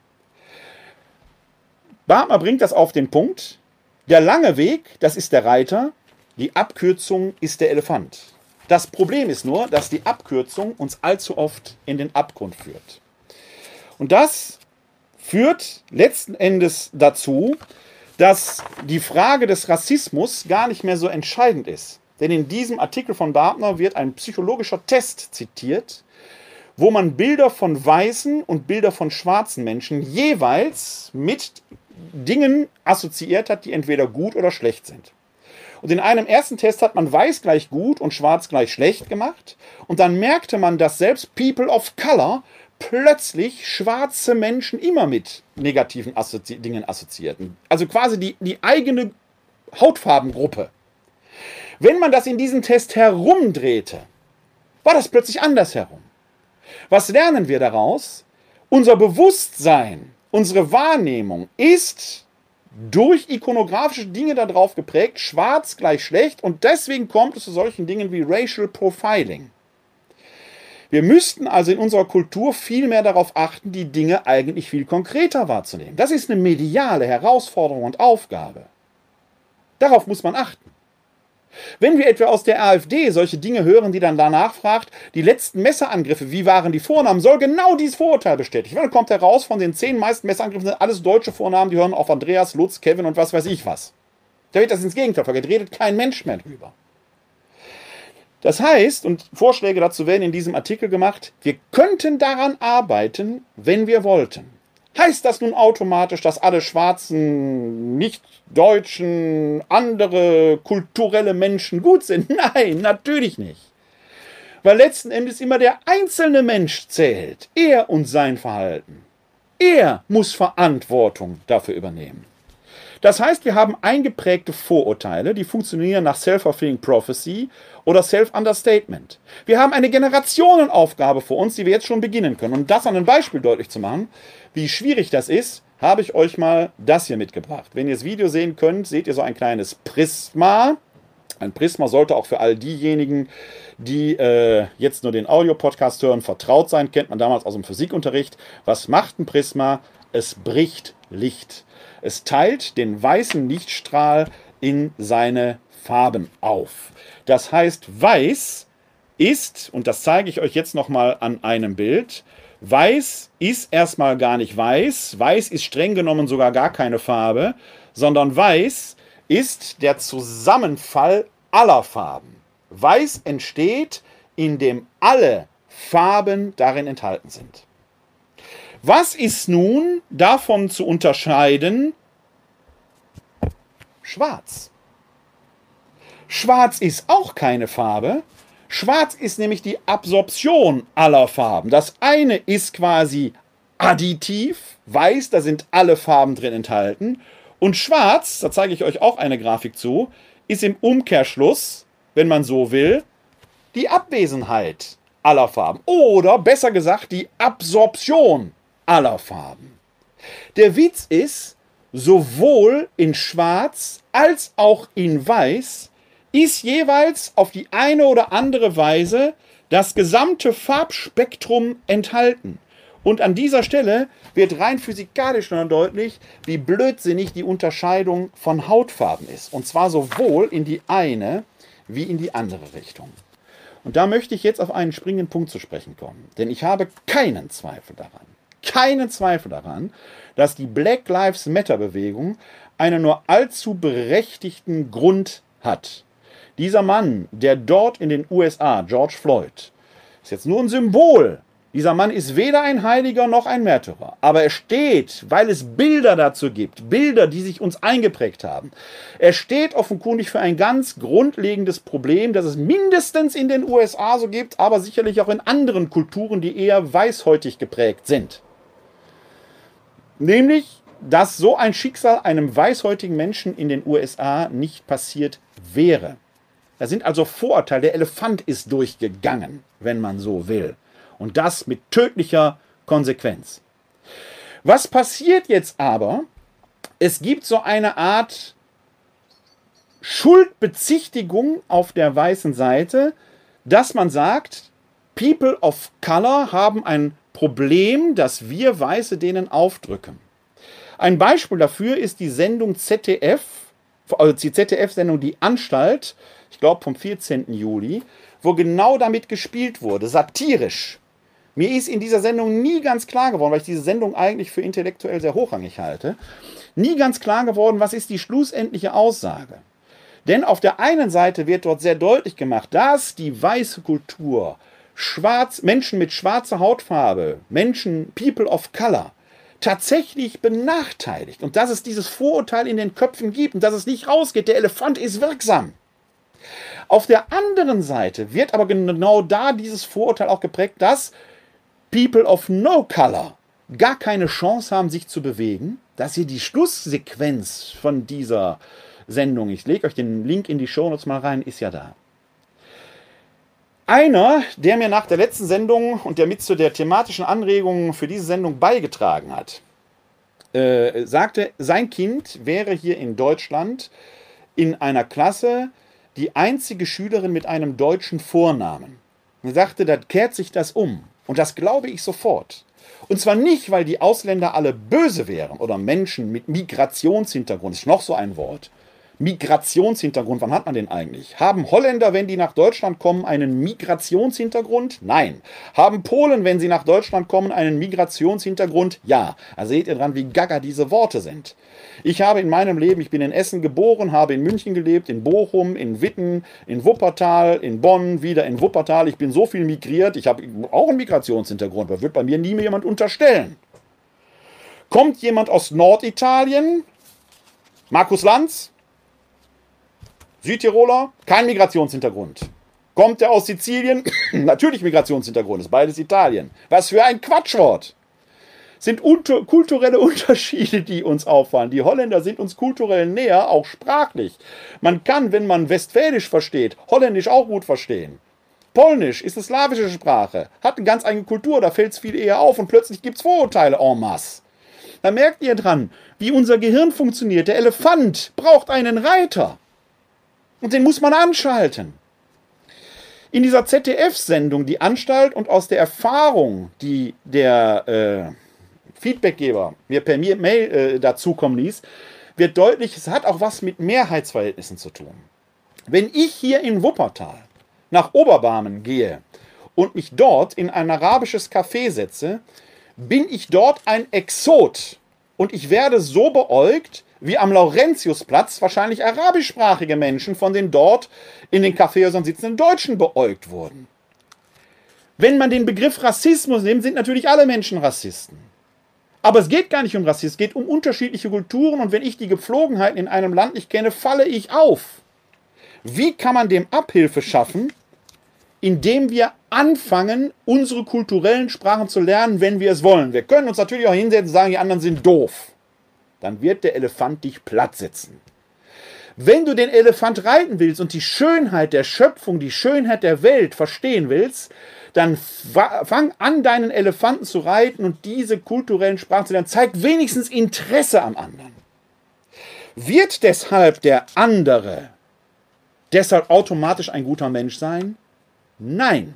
Bartmer bringt das auf den Punkt. Der lange Weg, das ist der Reiter, die Abkürzung ist der Elefant. Das Problem ist nur, dass die Abkürzung uns allzu oft in den Abgrund führt. Und das führt letzten Endes dazu, dass die Frage des Rassismus gar nicht mehr so entscheidend ist. Denn in diesem Artikel von Bartner wird ein psychologischer Test zitiert, wo man Bilder von weißen und Bilder von schwarzen Menschen jeweils mit Dingen assoziiert hat, die entweder gut oder schlecht sind. Und in einem ersten Test hat man weiß gleich gut und schwarz gleich schlecht gemacht. Und dann merkte man, dass selbst People of Color plötzlich schwarze Menschen immer mit negativen Assozi Dingen assoziierten. Also quasi die, die eigene Hautfarbengruppe. Wenn man das in diesem Test herumdrehte, war das plötzlich andersherum. Was lernen wir daraus? Unser Bewusstsein, unsere Wahrnehmung ist durch ikonografische Dinge darauf geprägt, schwarz gleich schlecht und deswegen kommt es zu solchen Dingen wie Racial Profiling. Wir müssten also in unserer Kultur viel mehr darauf achten, die Dinge eigentlich viel konkreter wahrzunehmen. Das ist eine mediale Herausforderung und Aufgabe. Darauf muss man achten. Wenn wir etwa aus der AfD solche Dinge hören, die dann danach fragt, die letzten Messerangriffe, wie waren die Vornamen, soll genau dieses Vorurteil bestätigen. Dann kommt heraus, von den zehn meisten Messerangriffen sind alles deutsche Vornamen, die hören auf Andreas, Lutz, Kevin und was weiß ich was. Da wird das ins Gegenteil vergeht, redet kein Mensch mehr drüber. Das heißt, und Vorschläge dazu werden in diesem Artikel gemacht, wir könnten daran arbeiten, wenn wir wollten. Heißt das nun automatisch, dass alle schwarzen, nicht deutschen, andere kulturelle Menschen gut sind? Nein, natürlich nicht. Weil letzten Endes immer der einzelne Mensch zählt. Er und sein Verhalten. Er muss Verantwortung dafür übernehmen. Das heißt, wir haben eingeprägte Vorurteile, die funktionieren nach Self-Fulfilling Prophecy oder Self-Understatement. Wir haben eine Generationenaufgabe vor uns, die wir jetzt schon beginnen können. Um das an einem Beispiel deutlich zu machen, wie schwierig das ist, habe ich euch mal das hier mitgebracht. Wenn ihr das Video sehen könnt, seht ihr so ein kleines Prisma. Ein Prisma sollte auch für all diejenigen, die äh, jetzt nur den Audio-Podcast hören, vertraut sein. Kennt man damals aus dem Physikunterricht. Was macht ein Prisma? Es bricht Licht. Es teilt den weißen Lichtstrahl in seine Farben auf. Das heißt, weiß ist, und das zeige ich euch jetzt nochmal an einem Bild, weiß ist erstmal gar nicht weiß, weiß ist streng genommen sogar gar keine Farbe, sondern weiß ist der Zusammenfall aller Farben. Weiß entsteht, indem alle Farben darin enthalten sind. Was ist nun davon zu unterscheiden? Schwarz. Schwarz ist auch keine Farbe. Schwarz ist nämlich die Absorption aller Farben. Das eine ist quasi additiv, weiß, da sind alle Farben drin enthalten. Und schwarz, da zeige ich euch auch eine Grafik zu, ist im Umkehrschluss, wenn man so will, die Abwesenheit aller Farben. Oder besser gesagt, die Absorption aller Farben. Der Witz ist, sowohl in Schwarz als auch in Weiß ist jeweils auf die eine oder andere Weise das gesamte Farbspektrum enthalten. Und an dieser Stelle wird rein physikalisch noch deutlich, wie blödsinnig die Unterscheidung von Hautfarben ist. Und zwar sowohl in die eine wie in die andere Richtung. Und da möchte ich jetzt auf einen springenden Punkt zu sprechen kommen. Denn ich habe keinen Zweifel daran, keinen Zweifel daran, dass die Black Lives Matter Bewegung einen nur allzu berechtigten Grund hat. Dieser Mann, der dort in den USA, George Floyd, ist jetzt nur ein Symbol Dieser Mann ist weder ein Heiliger noch ein Märtyrer, aber er steht, weil es Bilder dazu gibt, Bilder, die sich uns eingeprägt haben. Er steht offenkundig für ein ganz grundlegendes Problem, das es mindestens in den USA so gibt, aber sicherlich auch in anderen Kulturen, die eher weißhäutig geprägt sind. Nämlich, dass so ein Schicksal einem weißhäutigen Menschen in den USA nicht passiert wäre. Da sind also Vorurteile. Der Elefant ist durchgegangen, wenn man so will. Und das mit tödlicher Konsequenz. Was passiert jetzt aber? Es gibt so eine Art Schuldbezichtigung auf der weißen Seite, dass man sagt, People of Color haben ein Problem, das wir Weiße denen aufdrücken. Ein Beispiel dafür ist die Sendung ZDF, also die ZDF-Sendung Die Anstalt, ich glaube vom 14. Juli, wo genau damit gespielt wurde, satirisch. Mir ist in dieser Sendung nie ganz klar geworden, weil ich diese Sendung eigentlich für intellektuell sehr hochrangig halte, nie ganz klar geworden, was ist die schlussendliche Aussage. Denn auf der einen Seite wird dort sehr deutlich gemacht, dass die weiße Kultur, schwarz, Menschen mit schwarzer Hautfarbe, Menschen, People of Color, tatsächlich benachteiligt und dass es dieses Vorurteil in den Köpfen gibt und dass es nicht rausgeht. Der Elefant ist wirksam. Auf der anderen Seite wird aber genau da dieses Vorurteil auch geprägt, dass People of No Color gar keine Chance haben, sich zu bewegen, dass ihr die Schlusssequenz von dieser Sendung, ich lege euch den Link in die Show Notes mal rein, ist ja da. Einer, der mir nach der letzten Sendung und der mit zu der thematischen Anregung für diese Sendung beigetragen hat, äh, sagte, sein Kind wäre hier in Deutschland in einer Klasse die einzige Schülerin mit einem deutschen Vornamen. Er sagte, da kehrt sich das um. Und das glaube ich sofort. Und zwar nicht, weil die Ausländer alle böse wären oder Menschen mit Migrationshintergrund, ist noch so ein Wort, Migrationshintergrund, wann hat man den eigentlich? Haben Holländer, wenn die nach Deutschland kommen, einen Migrationshintergrund? Nein. Haben Polen, wenn sie nach Deutschland kommen, einen Migrationshintergrund? Ja. Da seht ihr dran, wie gaga diese Worte sind. Ich habe in meinem Leben, ich bin in Essen geboren, habe in München gelebt, in Bochum, in Witten, in Wuppertal, in Bonn, wieder in Wuppertal. Ich bin so viel migriert, ich habe auch einen Migrationshintergrund. Das wird bei mir nie mehr jemand unterstellen. Kommt jemand aus Norditalien? Markus Lanz? Südtiroler, kein Migrationshintergrund. Kommt er aus Sizilien? Natürlich Migrationshintergrund, ist beides Italien. Was für ein Quatschwort! Sind unter, kulturelle Unterschiede, die uns auffallen. Die Holländer sind uns kulturell näher, auch sprachlich. Man kann, wenn man Westfälisch versteht, Holländisch auch gut verstehen. Polnisch ist eine slawische Sprache, hat eine ganz eigene Kultur, da fällt es viel eher auf und plötzlich gibt es Vorurteile en masse. Da merkt ihr dran, wie unser Gehirn funktioniert. Der Elefant braucht einen Reiter. Und den muss man anschalten. In dieser ZDF-Sendung Die Anstalt und aus der Erfahrung, die der äh, Feedbackgeber mir per Mail äh, dazukommen ließ, wird deutlich, es hat auch was mit Mehrheitsverhältnissen zu tun. Wenn ich hier in Wuppertal nach Oberbarmen gehe und mich dort in ein arabisches Café setze, bin ich dort ein Exot und ich werde so beäugt, wie am Laurentiusplatz wahrscheinlich arabischsprachige Menschen von den dort in den Kaffeehäusern sitzenden Deutschen beäugt wurden. Wenn man den Begriff Rassismus nimmt, sind natürlich alle Menschen Rassisten. Aber es geht gar nicht um Rassismus, es geht um unterschiedliche Kulturen und wenn ich die Gepflogenheiten in einem Land nicht kenne, falle ich auf. Wie kann man dem Abhilfe schaffen? Indem wir anfangen, unsere kulturellen Sprachen zu lernen, wenn wir es wollen. Wir können uns natürlich auch hinsetzen und sagen, die anderen sind doof dann wird der Elefant dich platt setzen. Wenn du den Elefant reiten willst und die Schönheit der Schöpfung, die Schönheit der Welt verstehen willst, dann fang an, deinen Elefanten zu reiten und diese kulturellen Sprachen zu lernen. Zeig wenigstens Interesse am anderen. Wird deshalb der andere deshalb automatisch ein guter Mensch sein? Nein.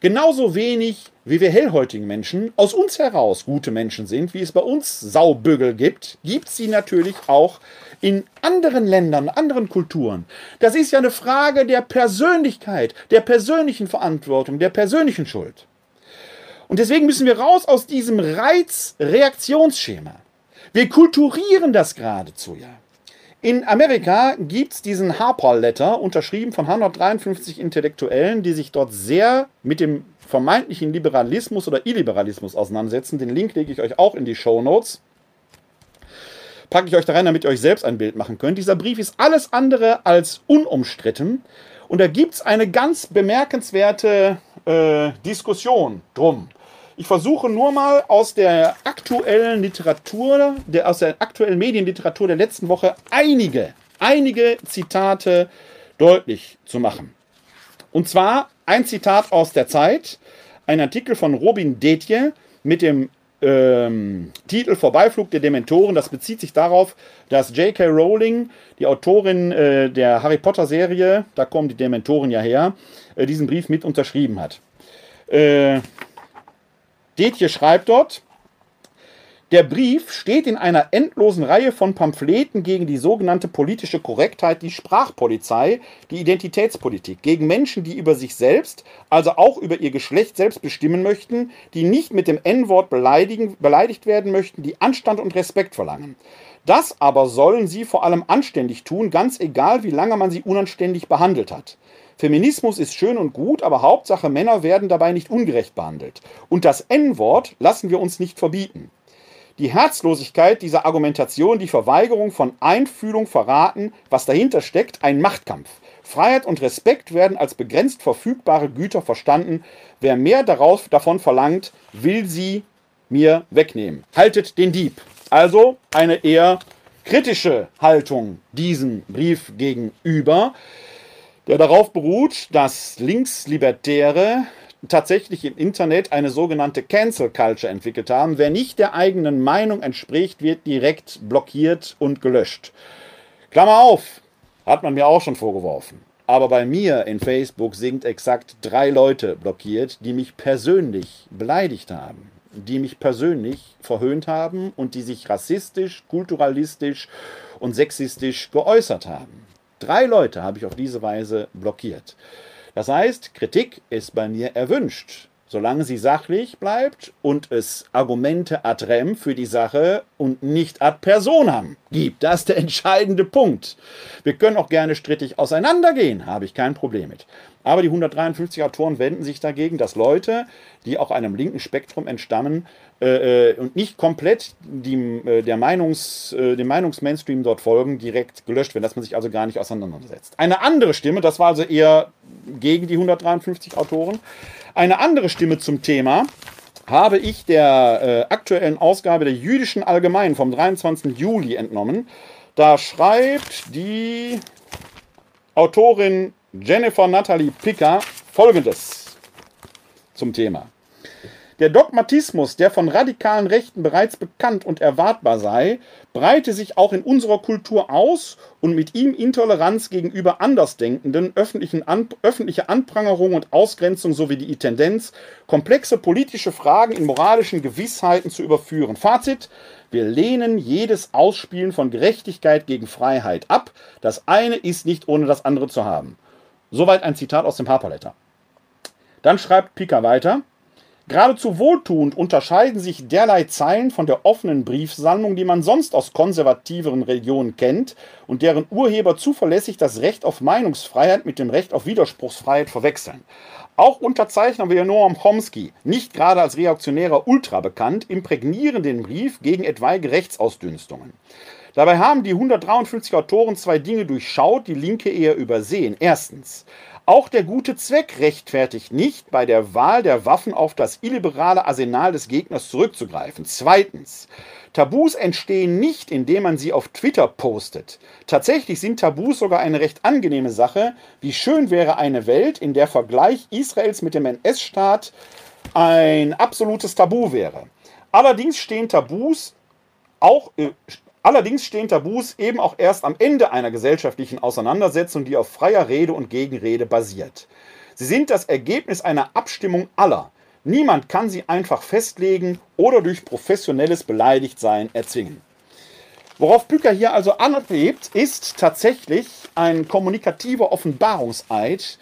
Genauso wenig wie wir hellhäutigen Menschen aus uns heraus gute Menschen sind, wie es bei uns Saubügel gibt, gibt sie natürlich auch in anderen Ländern, anderen Kulturen. Das ist ja eine Frage der Persönlichkeit, der persönlichen Verantwortung, der persönlichen Schuld. Und deswegen müssen wir raus aus diesem Reiz-Reaktionsschema. Wir kulturieren das geradezu ja. In Amerika gibt es diesen Harper Letter, unterschrieben von 153 Intellektuellen, die sich dort sehr mit dem vermeintlichen Liberalismus oder Illiberalismus auseinandersetzen. Den Link lege ich euch auch in die Show Notes. Packe ich euch da rein, damit ihr euch selbst ein Bild machen könnt. Dieser Brief ist alles andere als unumstritten. Und da gibt es eine ganz bemerkenswerte äh, Diskussion drum. Ich versuche nur mal aus der aktuellen Literatur, der, aus der aktuellen Medienliteratur der letzten Woche einige, einige Zitate deutlich zu machen. Und zwar ein Zitat aus der Zeit, ein Artikel von Robin Detje mit dem ähm, Titel Vorbeiflug der Dementoren. Das bezieht sich darauf, dass J.K. Rowling, die Autorin äh, der Harry Potter Serie, da kommen die Dementoren ja her, äh, diesen Brief mit unterschrieben hat. Äh, Detje schreibt dort, der Brief steht in einer endlosen Reihe von Pamphleten gegen die sogenannte politische Korrektheit, die Sprachpolizei, die Identitätspolitik, gegen Menschen, die über sich selbst, also auch über ihr Geschlecht selbst bestimmen möchten, die nicht mit dem N-Wort beleidigt werden möchten, die Anstand und Respekt verlangen. Das aber sollen sie vor allem anständig tun, ganz egal, wie lange man sie unanständig behandelt hat. Feminismus ist schön und gut, aber Hauptsache Männer werden dabei nicht ungerecht behandelt. Und das N-Wort lassen wir uns nicht verbieten. Die Herzlosigkeit dieser Argumentation, die Verweigerung von Einfühlung verraten, was dahinter steckt, ein Machtkampf. Freiheit und Respekt werden als begrenzt verfügbare Güter verstanden. Wer mehr darauf, davon verlangt, will sie mir wegnehmen. Haltet den Dieb. Also eine eher kritische Haltung diesem Brief gegenüber der darauf beruht, dass Linkslibertäre tatsächlich im Internet eine sogenannte Cancel Culture entwickelt haben. Wer nicht der eigenen Meinung entspricht, wird direkt blockiert und gelöscht. Klammer auf, hat man mir auch schon vorgeworfen. Aber bei mir in Facebook sind exakt drei Leute blockiert, die mich persönlich beleidigt haben, die mich persönlich verhöhnt haben und die sich rassistisch, kulturalistisch und sexistisch geäußert haben. Drei Leute habe ich auf diese Weise blockiert. Das heißt, Kritik ist bei mir erwünscht, solange sie sachlich bleibt und es Argumente ad rem für die Sache und nicht ad personam gibt. Das ist der entscheidende Punkt. Wir können auch gerne strittig auseinandergehen, habe ich kein Problem mit. Aber die 153 Autoren wenden sich dagegen, dass Leute, die auch einem linken Spektrum entstammen, äh, äh, und nicht komplett die, äh, der Meinungs, äh, dem Meinungsmainstream dort folgen, direkt gelöscht werden, dass man sich also gar nicht auseinandersetzt. Eine andere Stimme, das war also eher gegen die 153 Autoren, eine andere Stimme zum Thema habe ich der äh, aktuellen Ausgabe der Jüdischen Allgemeinen vom 23. Juli entnommen. Da schreibt die Autorin Jennifer Natalie Picker folgendes zum Thema. Der Dogmatismus, der von radikalen Rechten bereits bekannt und erwartbar sei, breite sich auch in unserer Kultur aus und mit ihm Intoleranz gegenüber Andersdenkenden, An öffentliche Anprangerung und Ausgrenzung sowie die Tendenz, komplexe politische Fragen in moralischen Gewissheiten zu überführen. Fazit: Wir lehnen jedes Ausspielen von Gerechtigkeit gegen Freiheit ab. Das eine ist nicht ohne das andere zu haben. Soweit ein Zitat aus dem Harper Dann schreibt Pika weiter. Geradezu wohltuend unterscheiden sich derlei Zeilen von der offenen Briefsammlung, die man sonst aus konservativeren Religionen kennt und deren Urheber zuverlässig das Recht auf Meinungsfreiheit mit dem Recht auf Widerspruchsfreiheit verwechseln. Auch Unterzeichner wie Noam Chomsky, nicht gerade als reaktionärer Ultra bekannt, imprägnieren den Brief gegen etwaige Rechtsausdünstungen. Dabei haben die 153 Autoren zwei Dinge durchschaut, die Linke eher übersehen. Erstens, auch der gute Zweck rechtfertigt nicht, bei der Wahl der Waffen auf das illiberale Arsenal des Gegners zurückzugreifen. Zweitens, Tabus entstehen nicht, indem man sie auf Twitter postet. Tatsächlich sind Tabus sogar eine recht angenehme Sache. Wie schön wäre eine Welt, in der Vergleich Israels mit dem NS-Staat ein absolutes Tabu wäre. Allerdings stehen Tabus auch, äh, Allerdings stehen Tabus eben auch erst am Ende einer gesellschaftlichen Auseinandersetzung, die auf freier Rede und Gegenrede basiert. Sie sind das Ergebnis einer Abstimmung aller. Niemand kann sie einfach festlegen oder durch professionelles Beleidigtsein erzwingen. Worauf Bücker hier also anhebt, ist tatsächlich ein kommunikativer Offenbarungseid,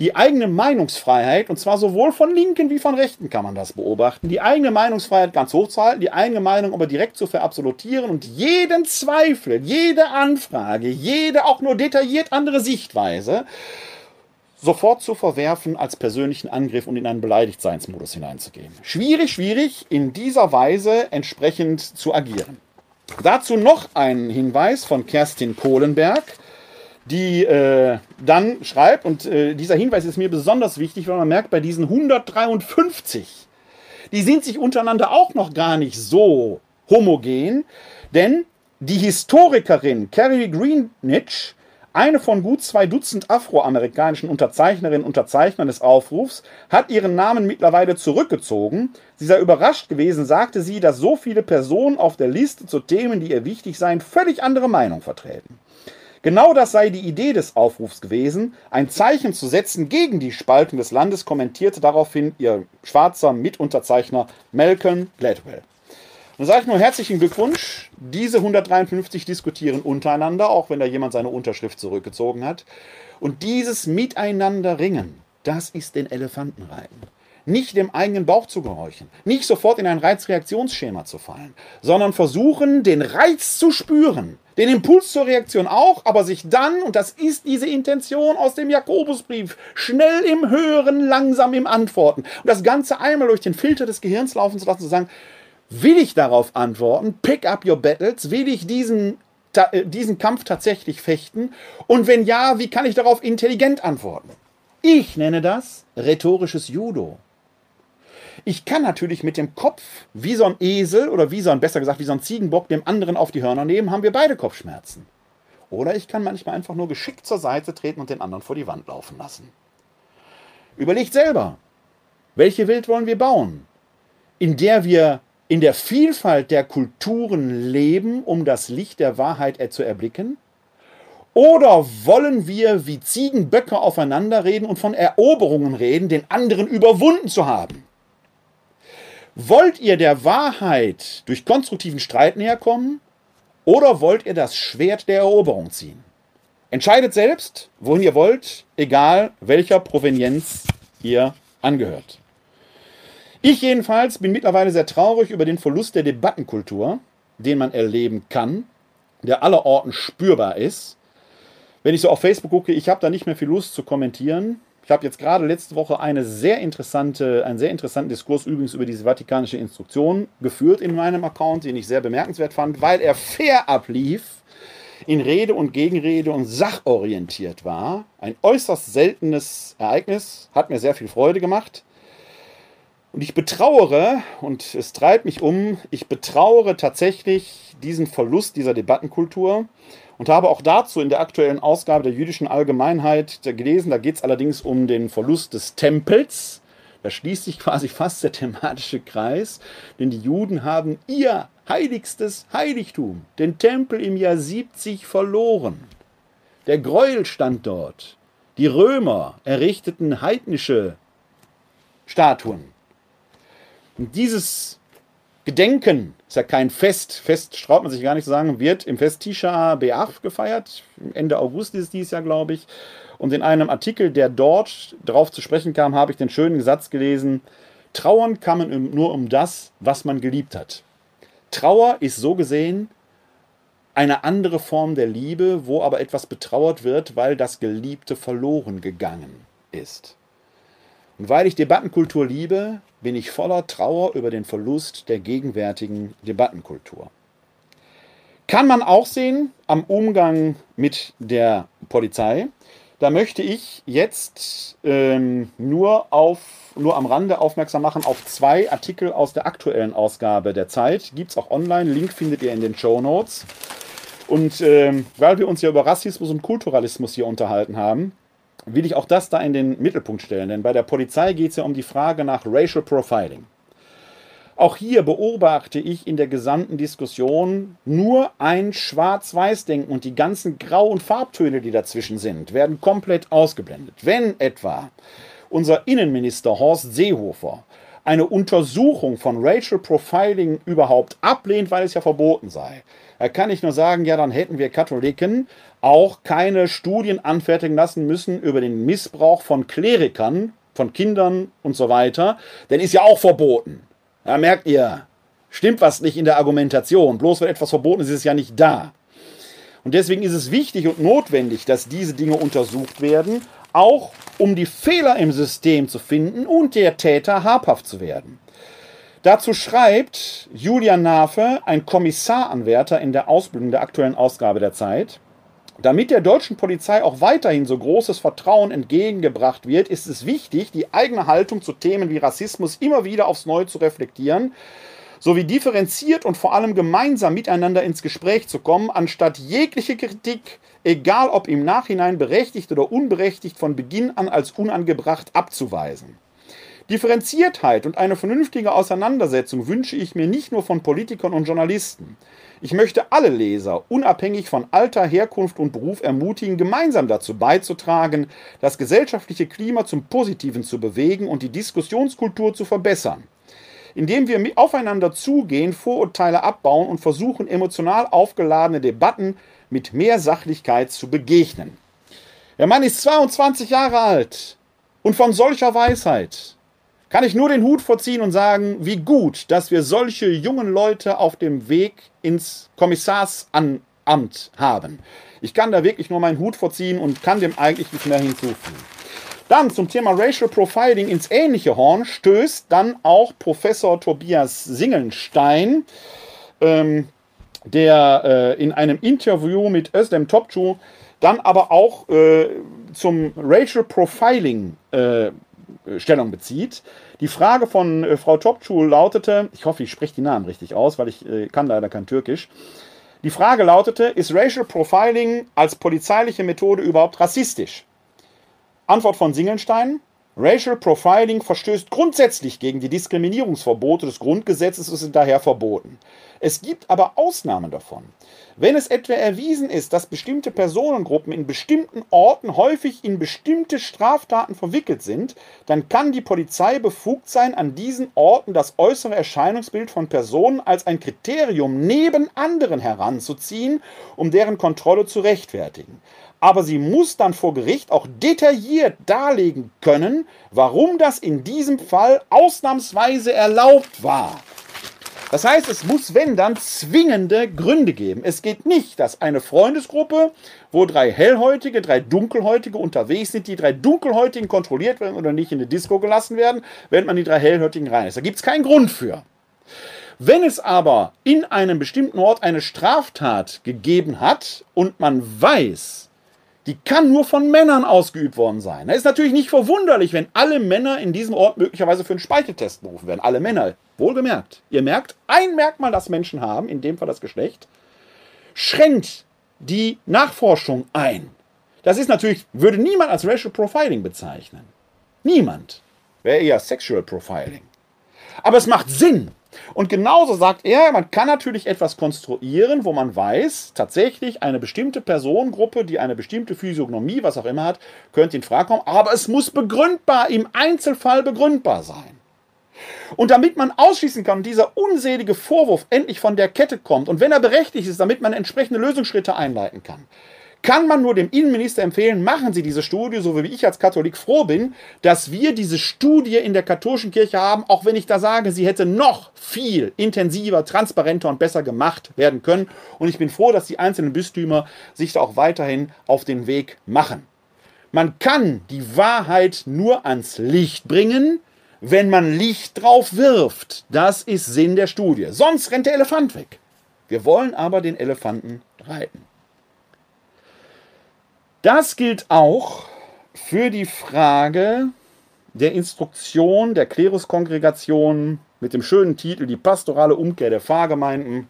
die eigene Meinungsfreiheit, und zwar sowohl von Linken wie von Rechten kann man das beobachten, die eigene Meinungsfreiheit ganz hoch zu halten, die eigene Meinung aber direkt zu verabsolutieren und jeden Zweifel, jede Anfrage, jede auch nur detailliert andere Sichtweise sofort zu verwerfen als persönlichen Angriff und in einen Beleidigtseinsmodus hineinzugehen. Schwierig, schwierig, in dieser Weise entsprechend zu agieren. Dazu noch ein Hinweis von Kerstin Kohlenberg, die äh, dann schreibt, und äh, dieser Hinweis ist mir besonders wichtig, weil man merkt, bei diesen 153, die sind sich untereinander auch noch gar nicht so homogen, denn die Historikerin Carrie Greenwich, eine von gut zwei Dutzend afroamerikanischen Unterzeichnerinnen und Unterzeichnern des Aufrufs, hat ihren Namen mittlerweile zurückgezogen. Sie sei überrascht gewesen, sagte sie, dass so viele Personen auf der Liste zu Themen, die ihr wichtig seien, völlig andere Meinung vertreten. Genau das sei die Idee des Aufrufs gewesen, ein Zeichen zu setzen gegen die Spaltung des Landes, kommentierte daraufhin ihr schwarzer Mitunterzeichner Malcolm Gladwell. Dann sage ich nur herzlichen Glückwunsch. Diese 153 diskutieren untereinander, auch wenn da jemand seine Unterschrift zurückgezogen hat. Und dieses Miteinander ringen, das ist den Elefanten reiten nicht dem eigenen Bauch zu gehorchen, nicht sofort in ein Reizreaktionsschema zu fallen, sondern versuchen, den Reiz zu spüren, den Impuls zur Reaktion auch, aber sich dann, und das ist diese Intention aus dem Jakobusbrief, schnell im Hören, langsam im Antworten und das Ganze einmal durch den Filter des Gehirns laufen zu lassen, zu sagen, will ich darauf antworten, pick up your battles, will ich diesen äh, diesen Kampf tatsächlich fechten? Und wenn ja, wie kann ich darauf intelligent antworten? Ich nenne das rhetorisches Judo. Ich kann natürlich mit dem Kopf wie so ein Esel oder wie so ein, besser gesagt, wie so ein Ziegenbock dem anderen auf die Hörner nehmen, haben wir beide Kopfschmerzen. Oder ich kann manchmal einfach nur geschickt zur Seite treten und den anderen vor die Wand laufen lassen. Überlegt selber, welche Welt wollen wir bauen, in der wir in der Vielfalt der Kulturen leben, um das Licht der Wahrheit zu erblicken? Oder wollen wir wie Ziegenböcke aufeinander reden und von Eroberungen reden, den anderen überwunden zu haben? Wollt ihr der Wahrheit durch konstruktiven Streit näher kommen oder wollt ihr das Schwert der Eroberung ziehen? Entscheidet selbst, wohin ihr wollt, egal welcher Provenienz ihr angehört. Ich jedenfalls bin mittlerweile sehr traurig über den Verlust der Debattenkultur, den man erleben kann, der allerorten spürbar ist. Wenn ich so auf Facebook gucke, ich habe da nicht mehr viel Lust zu kommentieren. Ich habe jetzt gerade letzte Woche eine sehr interessante, einen sehr interessanten Diskurs übrigens über diese vatikanische Instruktion geführt in meinem Account, den ich sehr bemerkenswert fand, weil er fair ablief, in Rede und Gegenrede und sachorientiert war. Ein äußerst seltenes Ereignis, hat mir sehr viel Freude gemacht. Und ich betrauere, und es treibt mich um, ich betrauere tatsächlich diesen Verlust dieser Debattenkultur und habe auch dazu in der aktuellen Ausgabe der jüdischen Allgemeinheit gelesen. Da geht es allerdings um den Verlust des Tempels. Da schließt sich quasi fast der thematische Kreis, denn die Juden haben ihr heiligstes Heiligtum, den Tempel im Jahr 70 verloren. Der Gräuel stand dort. Die Römer errichteten heidnische Statuen. Und dieses Gedenken ist ja kein Fest. Fest straut man sich gar nicht zu sagen, wird im Fest Tisha B'Av gefeiert. Ende August ist es dieses Jahr, glaube ich. Und in einem Artikel, der dort darauf zu sprechen kam, habe ich den schönen Satz gelesen: Trauern kann man nur um das, was man geliebt hat. Trauer ist so gesehen eine andere Form der Liebe, wo aber etwas betrauert wird, weil das Geliebte verloren gegangen ist. Und weil ich Debattenkultur liebe, bin ich voller Trauer über den Verlust der gegenwärtigen Debattenkultur. Kann man auch sehen am Umgang mit der Polizei. Da möchte ich jetzt ähm, nur, auf, nur am Rande aufmerksam machen auf zwei Artikel aus der aktuellen Ausgabe der Zeit. Gibt es auch online. Link findet ihr in den Show Notes. Und ähm, weil wir uns ja über Rassismus und Kulturalismus hier unterhalten haben, will ich auch das da in den Mittelpunkt stellen. Denn bei der Polizei geht es ja um die Frage nach Racial Profiling. Auch hier beobachte ich in der gesamten Diskussion nur ein Schwarz-Weiß-Denken und die ganzen Grau- und Farbtöne, die dazwischen sind, werden komplett ausgeblendet. Wenn etwa unser Innenminister Horst Seehofer eine Untersuchung von Racial Profiling überhaupt ablehnt, weil es ja verboten sei. Da kann ich nur sagen, ja, dann hätten wir Katholiken auch keine Studien anfertigen lassen müssen über den Missbrauch von Klerikern, von Kindern und so weiter, denn ist ja auch verboten. Da merkt ihr, stimmt was nicht in der Argumentation. Bloß weil etwas verboten ist, ist es ja nicht da. Und deswegen ist es wichtig und notwendig, dass diese Dinge untersucht werden, auch um die Fehler im System zu finden und der Täter habhaft zu werden. Dazu schreibt Julian Nafe, ein Kommissaranwärter in der Ausbildung der aktuellen Ausgabe der Zeit, damit der deutschen Polizei auch weiterhin so großes Vertrauen entgegengebracht wird, ist es wichtig, die eigene Haltung zu Themen wie Rassismus immer wieder aufs Neue zu reflektieren, sowie differenziert und vor allem gemeinsam miteinander ins Gespräch zu kommen, anstatt jegliche Kritik, egal ob im Nachhinein berechtigt oder unberechtigt, von Beginn an als unangebracht abzuweisen. Differenziertheit und eine vernünftige Auseinandersetzung wünsche ich mir nicht nur von Politikern und Journalisten. Ich möchte alle Leser, unabhängig von Alter, Herkunft und Beruf, ermutigen, gemeinsam dazu beizutragen, das gesellschaftliche Klima zum Positiven zu bewegen und die Diskussionskultur zu verbessern. Indem wir aufeinander zugehen, Vorurteile abbauen und versuchen, emotional aufgeladene Debatten mit mehr Sachlichkeit zu begegnen. Der Mann ist 22 Jahre alt und von solcher Weisheit kann ich nur den Hut vorziehen und sagen, wie gut, dass wir solche jungen Leute auf dem Weg ins Kommissarsamt haben. Ich kann da wirklich nur meinen Hut vorziehen und kann dem eigentlich nicht mehr hinzufügen. Dann zum Thema Racial Profiling ins ähnliche Horn stößt dann auch Professor Tobias Singelstein, ähm, der äh, in einem Interview mit Özlem Topçu dann aber auch äh, zum Racial Profiling äh, Stellung bezieht. Die Frage von äh, Frau Topçu lautete, ich hoffe, ich spreche die Namen richtig aus, weil ich äh, kann leider kein Türkisch. Die Frage lautete, ist Racial Profiling als polizeiliche Methode überhaupt rassistisch? Antwort von Singelstein, Racial Profiling verstößt grundsätzlich gegen die Diskriminierungsverbote des Grundgesetzes und ist daher verboten. Es gibt aber Ausnahmen davon. Wenn es etwa erwiesen ist, dass bestimmte Personengruppen in bestimmten Orten häufig in bestimmte Straftaten verwickelt sind, dann kann die Polizei befugt sein, an diesen Orten das äußere Erscheinungsbild von Personen als ein Kriterium neben anderen heranzuziehen, um deren Kontrolle zu rechtfertigen. Aber sie muss dann vor Gericht auch detailliert darlegen können, warum das in diesem Fall ausnahmsweise erlaubt war. Das heißt, es muss, wenn dann, zwingende Gründe geben. Es geht nicht, dass eine Freundesgruppe, wo drei Hellhäutige, drei Dunkelhäutige unterwegs sind, die drei Dunkelhäutigen kontrolliert werden oder nicht in die Disco gelassen werden, während man die drei Hellhäutigen rein ist. Da gibt es keinen Grund für. Wenn es aber in einem bestimmten Ort eine Straftat gegeben hat und man weiß, die kann nur von Männern ausgeübt worden sein. Da ist natürlich nicht verwunderlich, wenn alle Männer in diesem Ort möglicherweise für einen Speicheltest berufen werden. Alle Männer. Wohlgemerkt. Ihr merkt, ein Merkmal, das Menschen haben, in dem Fall das Geschlecht, schränkt die Nachforschung ein. Das ist natürlich, würde niemand als Racial Profiling bezeichnen. Niemand. Wäre eher Sexual Profiling. Aber es macht Sinn. Und genauso sagt er, man kann natürlich etwas konstruieren, wo man weiß, tatsächlich eine bestimmte Personengruppe, die eine bestimmte Physiognomie, was auch immer hat, könnte in Frage kommen, aber es muss begründbar, im Einzelfall begründbar sein. Und damit man ausschließen kann, dieser unselige Vorwurf endlich von der Kette kommt und wenn er berechtigt ist, damit man entsprechende Lösungsschritte einleiten kann, kann man nur dem Innenminister empfehlen, machen Sie diese Studie, so wie ich als Katholik froh bin, dass wir diese Studie in der katholischen Kirche haben, auch wenn ich da sage, sie hätte noch viel intensiver, transparenter und besser gemacht werden können. Und ich bin froh, dass die einzelnen Bistümer sich da auch weiterhin auf den Weg machen. Man kann die Wahrheit nur ans Licht bringen, wenn man Licht drauf wirft. Das ist Sinn der Studie. Sonst rennt der Elefant weg. Wir wollen aber den Elefanten reiten. Das gilt auch für die Frage der Instruktion der Kleruskongregation mit dem schönen Titel Die pastorale Umkehr der Pfarrgemeinden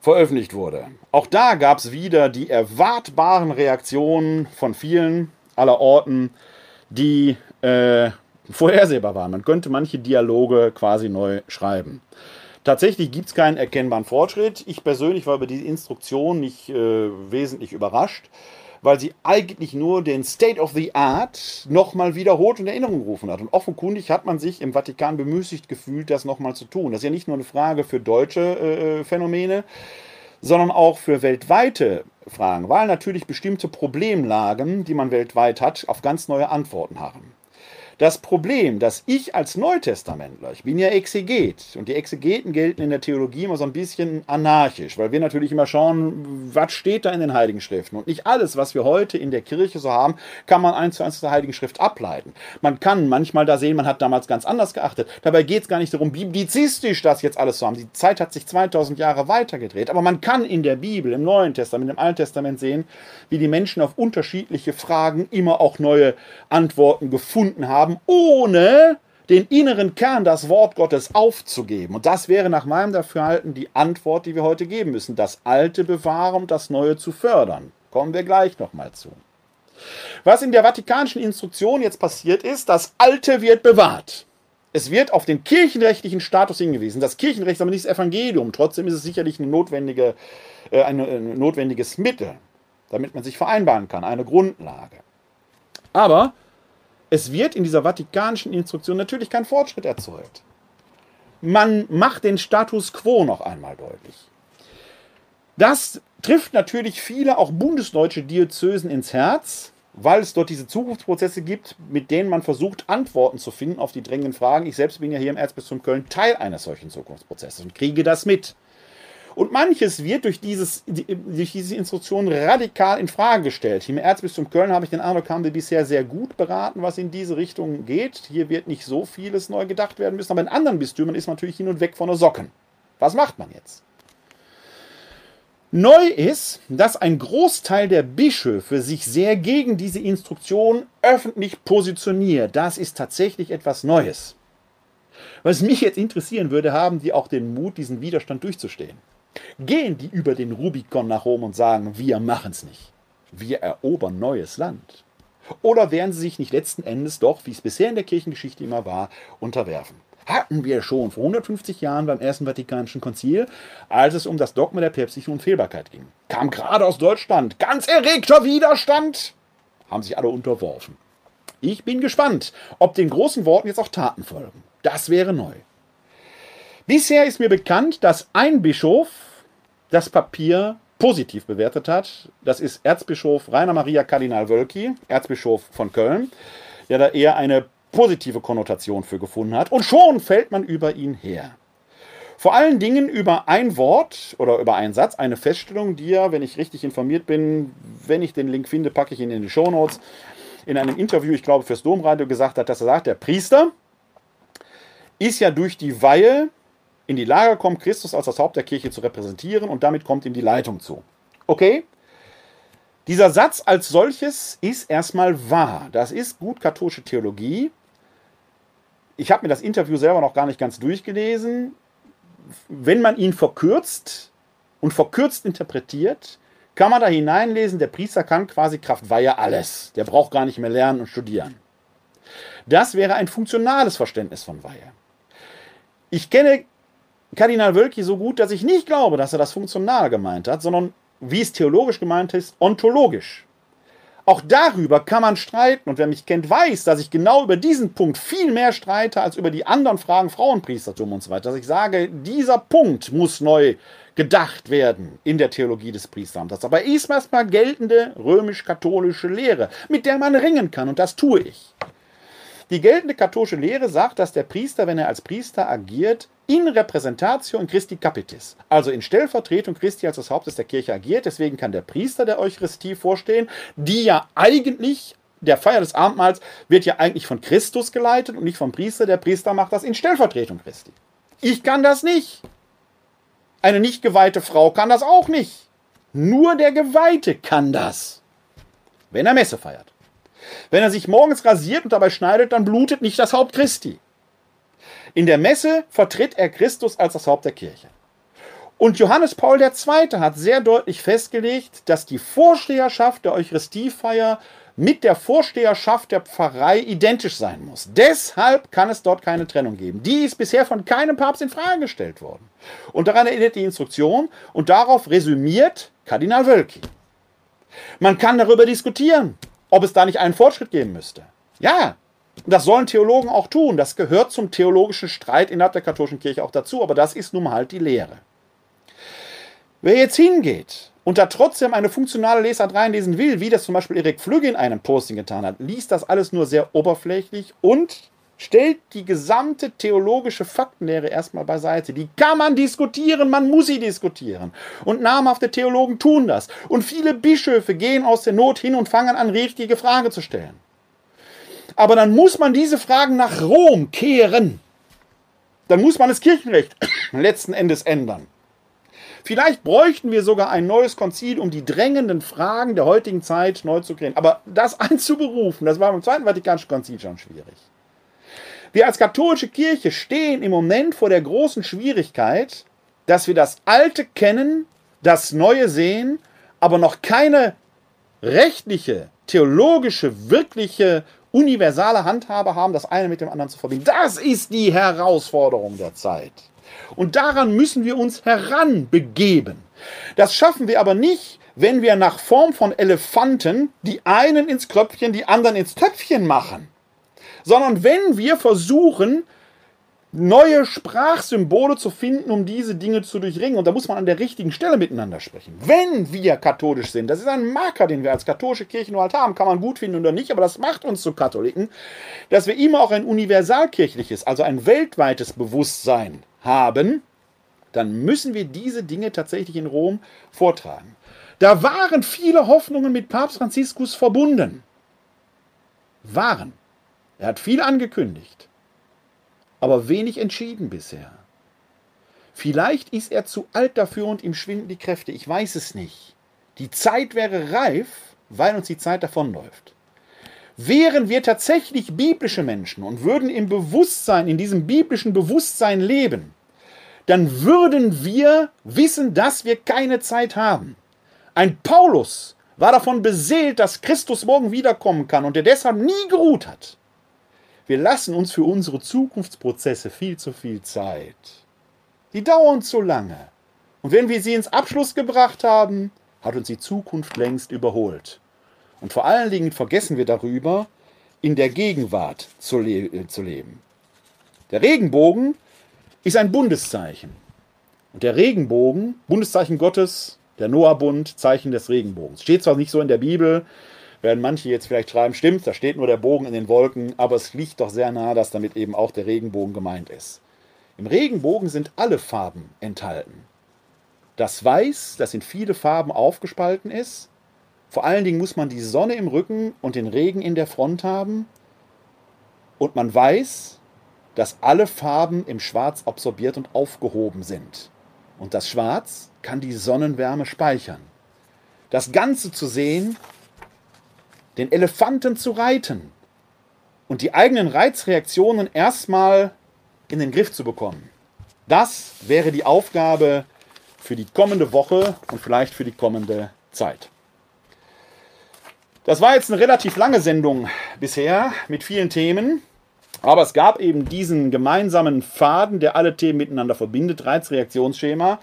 veröffentlicht wurde. Auch da gab es wieder die erwartbaren Reaktionen von vielen aller Orten, die äh, vorhersehbar waren. Man könnte manche Dialoge quasi neu schreiben. Tatsächlich gibt es keinen erkennbaren Fortschritt. Ich persönlich war über diese Instruktion nicht äh, wesentlich überrascht, weil sie eigentlich nur den State of the Art nochmal wiederholt in Erinnerung gerufen hat. Und offenkundig hat man sich im Vatikan bemüßigt gefühlt, das nochmal zu tun. Das ist ja nicht nur eine Frage für deutsche äh, Phänomene, sondern auch für weltweite Fragen, weil natürlich bestimmte Problemlagen, die man weltweit hat, auf ganz neue Antworten haben. Das Problem, dass ich als Neutestamentler, ich bin ja Exeget und die Exegeten gelten in der Theologie immer so ein bisschen anarchisch, weil wir natürlich immer schauen, was steht da in den Heiligen Schriften. Und nicht alles, was wir heute in der Kirche so haben, kann man eins zu eins aus der Heiligen Schrift ableiten. Man kann manchmal da sehen, man hat damals ganz anders geachtet. Dabei geht es gar nicht darum, biblizistisch das jetzt alles zu haben. Die Zeit hat sich 2000 Jahre weitergedreht. Aber man kann in der Bibel, im Neuen Testament, im Alten Testament sehen, wie die Menschen auf unterschiedliche Fragen immer auch neue Antworten gefunden haben haben, ohne den inneren Kern, das Wort Gottes aufzugeben. Und das wäre nach meinem Dafürhalten die Antwort, die wir heute geben müssen. Das Alte bewahren und das Neue zu fördern. Kommen wir gleich nochmal zu. Was in der vatikanischen Instruktion jetzt passiert ist, das Alte wird bewahrt. Es wird auf den kirchenrechtlichen Status hingewiesen. Das Kirchenrecht ist aber nicht das Evangelium. Trotzdem ist es sicherlich eine notwendige, äh, ein, ein notwendiges Mittel, damit man sich vereinbaren kann, eine Grundlage. Aber es wird in dieser vatikanischen Instruktion natürlich kein Fortschritt erzeugt. Man macht den Status quo noch einmal deutlich. Das trifft natürlich viele, auch bundesdeutsche Diözesen ins Herz, weil es dort diese Zukunftsprozesse gibt, mit denen man versucht, Antworten zu finden auf die drängenden Fragen. Ich selbst bin ja hier im Erzbistum Köln Teil eines solchen Zukunftsprozesses und kriege das mit. Und manches wird durch, dieses, durch diese Instruktion radikal in Frage gestellt. Im Erzbistum Köln habe ich den Eindruck, haben wir bisher sehr gut beraten, was in diese Richtung geht. Hier wird nicht so vieles neu gedacht werden müssen, aber in anderen Bistümern ist man natürlich hin und weg von der Socken. Was macht man jetzt? Neu ist, dass ein Großteil der Bischöfe sich sehr gegen diese Instruktion öffentlich positioniert. Das ist tatsächlich etwas Neues. Was mich jetzt interessieren würde, haben die auch den Mut, diesen Widerstand durchzustehen? Gehen die über den Rubikon nach Rom und sagen, wir machen es nicht. Wir erobern neues Land. Oder werden sie sich nicht letzten Endes doch, wie es bisher in der Kirchengeschichte immer war, unterwerfen? Hatten wir schon vor 150 Jahren beim Ersten Vatikanischen Konzil, als es um das Dogma der päpstlichen Unfehlbarkeit ging. Kam gerade aus Deutschland ganz erregter Widerstand. Haben sich alle unterworfen. Ich bin gespannt, ob den großen Worten jetzt auch Taten folgen. Das wäre neu. Bisher ist mir bekannt, dass ein Bischof das Papier positiv bewertet hat. Das ist Erzbischof Rainer Maria Kardinal Wölki, Erzbischof von Köln, der da eher eine positive Konnotation für gefunden hat. Und schon fällt man über ihn her. Vor allen Dingen über ein Wort oder über einen Satz, eine Feststellung, die er, wenn ich richtig informiert bin, wenn ich den Link finde, packe ich ihn in die Shownotes, in einem Interview, ich glaube fürs Domradio, gesagt hat, dass er sagt, der Priester ist ja durch die Weihe in die Lage kommt, Christus als das Haupt der Kirche zu repräsentieren und damit kommt ihm die Leitung zu. Okay? Dieser Satz als solches ist erstmal wahr. Das ist gut katholische Theologie. Ich habe mir das Interview selber noch gar nicht ganz durchgelesen. Wenn man ihn verkürzt und verkürzt interpretiert, kann man da hineinlesen, der Priester kann quasi Kraft Weihe alles. Der braucht gar nicht mehr lernen und studieren. Das wäre ein funktionales Verständnis von Weihe. Ich kenne Kardinal Wölki so gut, dass ich nicht glaube, dass er das funktional gemeint hat, sondern wie es theologisch gemeint ist, ontologisch. Auch darüber kann man streiten und wer mich kennt, weiß, dass ich genau über diesen Punkt viel mehr streite als über die anderen Fragen Frauenpriestertum und so weiter. Dass ich sage, dieser Punkt muss neu gedacht werden in der Theologie des Priesteramtes. Aber ist erstmal geltende römisch-katholische Lehre, mit der man ringen kann und das tue ich. Die geltende katholische Lehre sagt, dass der Priester, wenn er als Priester agiert, in Repräsentatio Christi Capitis, also in Stellvertretung Christi als des Hauptes der Kirche agiert. Deswegen kann der Priester der Eucharistie vorstehen, die ja eigentlich der Feier des Abendmahls wird ja eigentlich von Christus geleitet und nicht vom Priester. Der Priester macht das in Stellvertretung Christi. Ich kann das nicht. Eine nicht geweihte Frau kann das auch nicht. Nur der Geweihte kann das, wenn er Messe feiert. Wenn er sich morgens rasiert und dabei schneidet, dann blutet nicht das Haupt Christi. In der Messe vertritt er Christus als das Haupt der Kirche. Und Johannes Paul II. hat sehr deutlich festgelegt, dass die Vorsteherschaft der Eucharistiefeier mit der Vorsteherschaft der Pfarrei identisch sein muss. Deshalb kann es dort keine Trennung geben. Die ist bisher von keinem Papst in Frage gestellt worden. Und daran erinnert die Instruktion und darauf resümiert Kardinal Wölki. Man kann darüber diskutieren, ob es da nicht einen Fortschritt geben müsste. Ja, das sollen Theologen auch tun. Das gehört zum theologischen Streit innerhalb der katholischen Kirche auch dazu, aber das ist nun mal halt die Lehre. Wer jetzt hingeht und da trotzdem eine funktionale Lesart reinlesen will, wie das zum Beispiel Erik Flügge in einem Posting getan hat, liest das alles nur sehr oberflächlich und stellt die gesamte theologische Faktenlehre erstmal beiseite. Die kann man diskutieren, man muss sie diskutieren. Und namhafte Theologen tun das. Und viele Bischöfe gehen aus der Not hin und fangen an, richtige Fragen zu stellen. Aber dann muss man diese Fragen nach Rom kehren. Dann muss man das Kirchenrecht letzten Endes ändern. Vielleicht bräuchten wir sogar ein neues Konzil, um die drängenden Fragen der heutigen Zeit neu zu klären. Aber das einzuberufen, das war beim Zweiten Vatikanischen Konzil schon schwierig. Wir als katholische Kirche stehen im Moment vor der großen Schwierigkeit, dass wir das Alte kennen, das Neue sehen, aber noch keine rechtliche, theologische, wirkliche, universale Handhabe haben, das eine mit dem anderen zu verbinden. Das ist die Herausforderung der Zeit. Und daran müssen wir uns heranbegeben. Das schaffen wir aber nicht, wenn wir nach Form von Elefanten die einen ins Kröpfchen, die anderen ins Töpfchen machen sondern wenn wir versuchen, neue Sprachsymbole zu finden, um diese Dinge zu durchringen. Und da muss man an der richtigen Stelle miteinander sprechen. Wenn wir katholisch sind, das ist ein Marker, den wir als katholische Kirche nur halt haben, kann man gut finden oder nicht, aber das macht uns zu Katholiken, dass wir immer auch ein universalkirchliches, also ein weltweites Bewusstsein haben, dann müssen wir diese Dinge tatsächlich in Rom vortragen. Da waren viele Hoffnungen mit Papst Franziskus verbunden. Waren. Er hat viel angekündigt, aber wenig entschieden bisher. Vielleicht ist er zu alt dafür und ihm schwinden die Kräfte. Ich weiß es nicht. Die Zeit wäre reif, weil uns die Zeit davonläuft. Wären wir tatsächlich biblische Menschen und würden im Bewusstsein, in diesem biblischen Bewusstsein leben, dann würden wir wissen, dass wir keine Zeit haben. Ein Paulus war davon beseelt, dass Christus morgen wiederkommen kann und der deshalb nie geruht hat. Wir lassen uns für unsere Zukunftsprozesse viel zu viel Zeit. Die dauern zu lange. Und wenn wir sie ins Abschluss gebracht haben, hat uns die Zukunft längst überholt. Und vor allen Dingen vergessen wir darüber, in der Gegenwart zu, le äh, zu leben. Der Regenbogen ist ein Bundeszeichen. Und der Regenbogen, Bundeszeichen Gottes, der Noah-Bund, Zeichen des Regenbogens. Steht zwar nicht so in der Bibel, werden manche jetzt vielleicht schreiben, stimmt, da steht nur der Bogen in den Wolken, aber es liegt doch sehr nahe, dass damit eben auch der Regenbogen gemeint ist. Im Regenbogen sind alle Farben enthalten. Das Weiß, das in viele Farben aufgespalten ist. Vor allen Dingen muss man die Sonne im Rücken und den Regen in der Front haben. Und man weiß, dass alle Farben im Schwarz absorbiert und aufgehoben sind. Und das Schwarz kann die Sonnenwärme speichern. Das Ganze zu sehen den Elefanten zu reiten und die eigenen Reizreaktionen erstmal in den Griff zu bekommen. Das wäre die Aufgabe für die kommende Woche und vielleicht für die kommende Zeit. Das war jetzt eine relativ lange Sendung bisher mit vielen Themen, aber es gab eben diesen gemeinsamen Faden, der alle Themen miteinander verbindet, Reizreaktionsschema.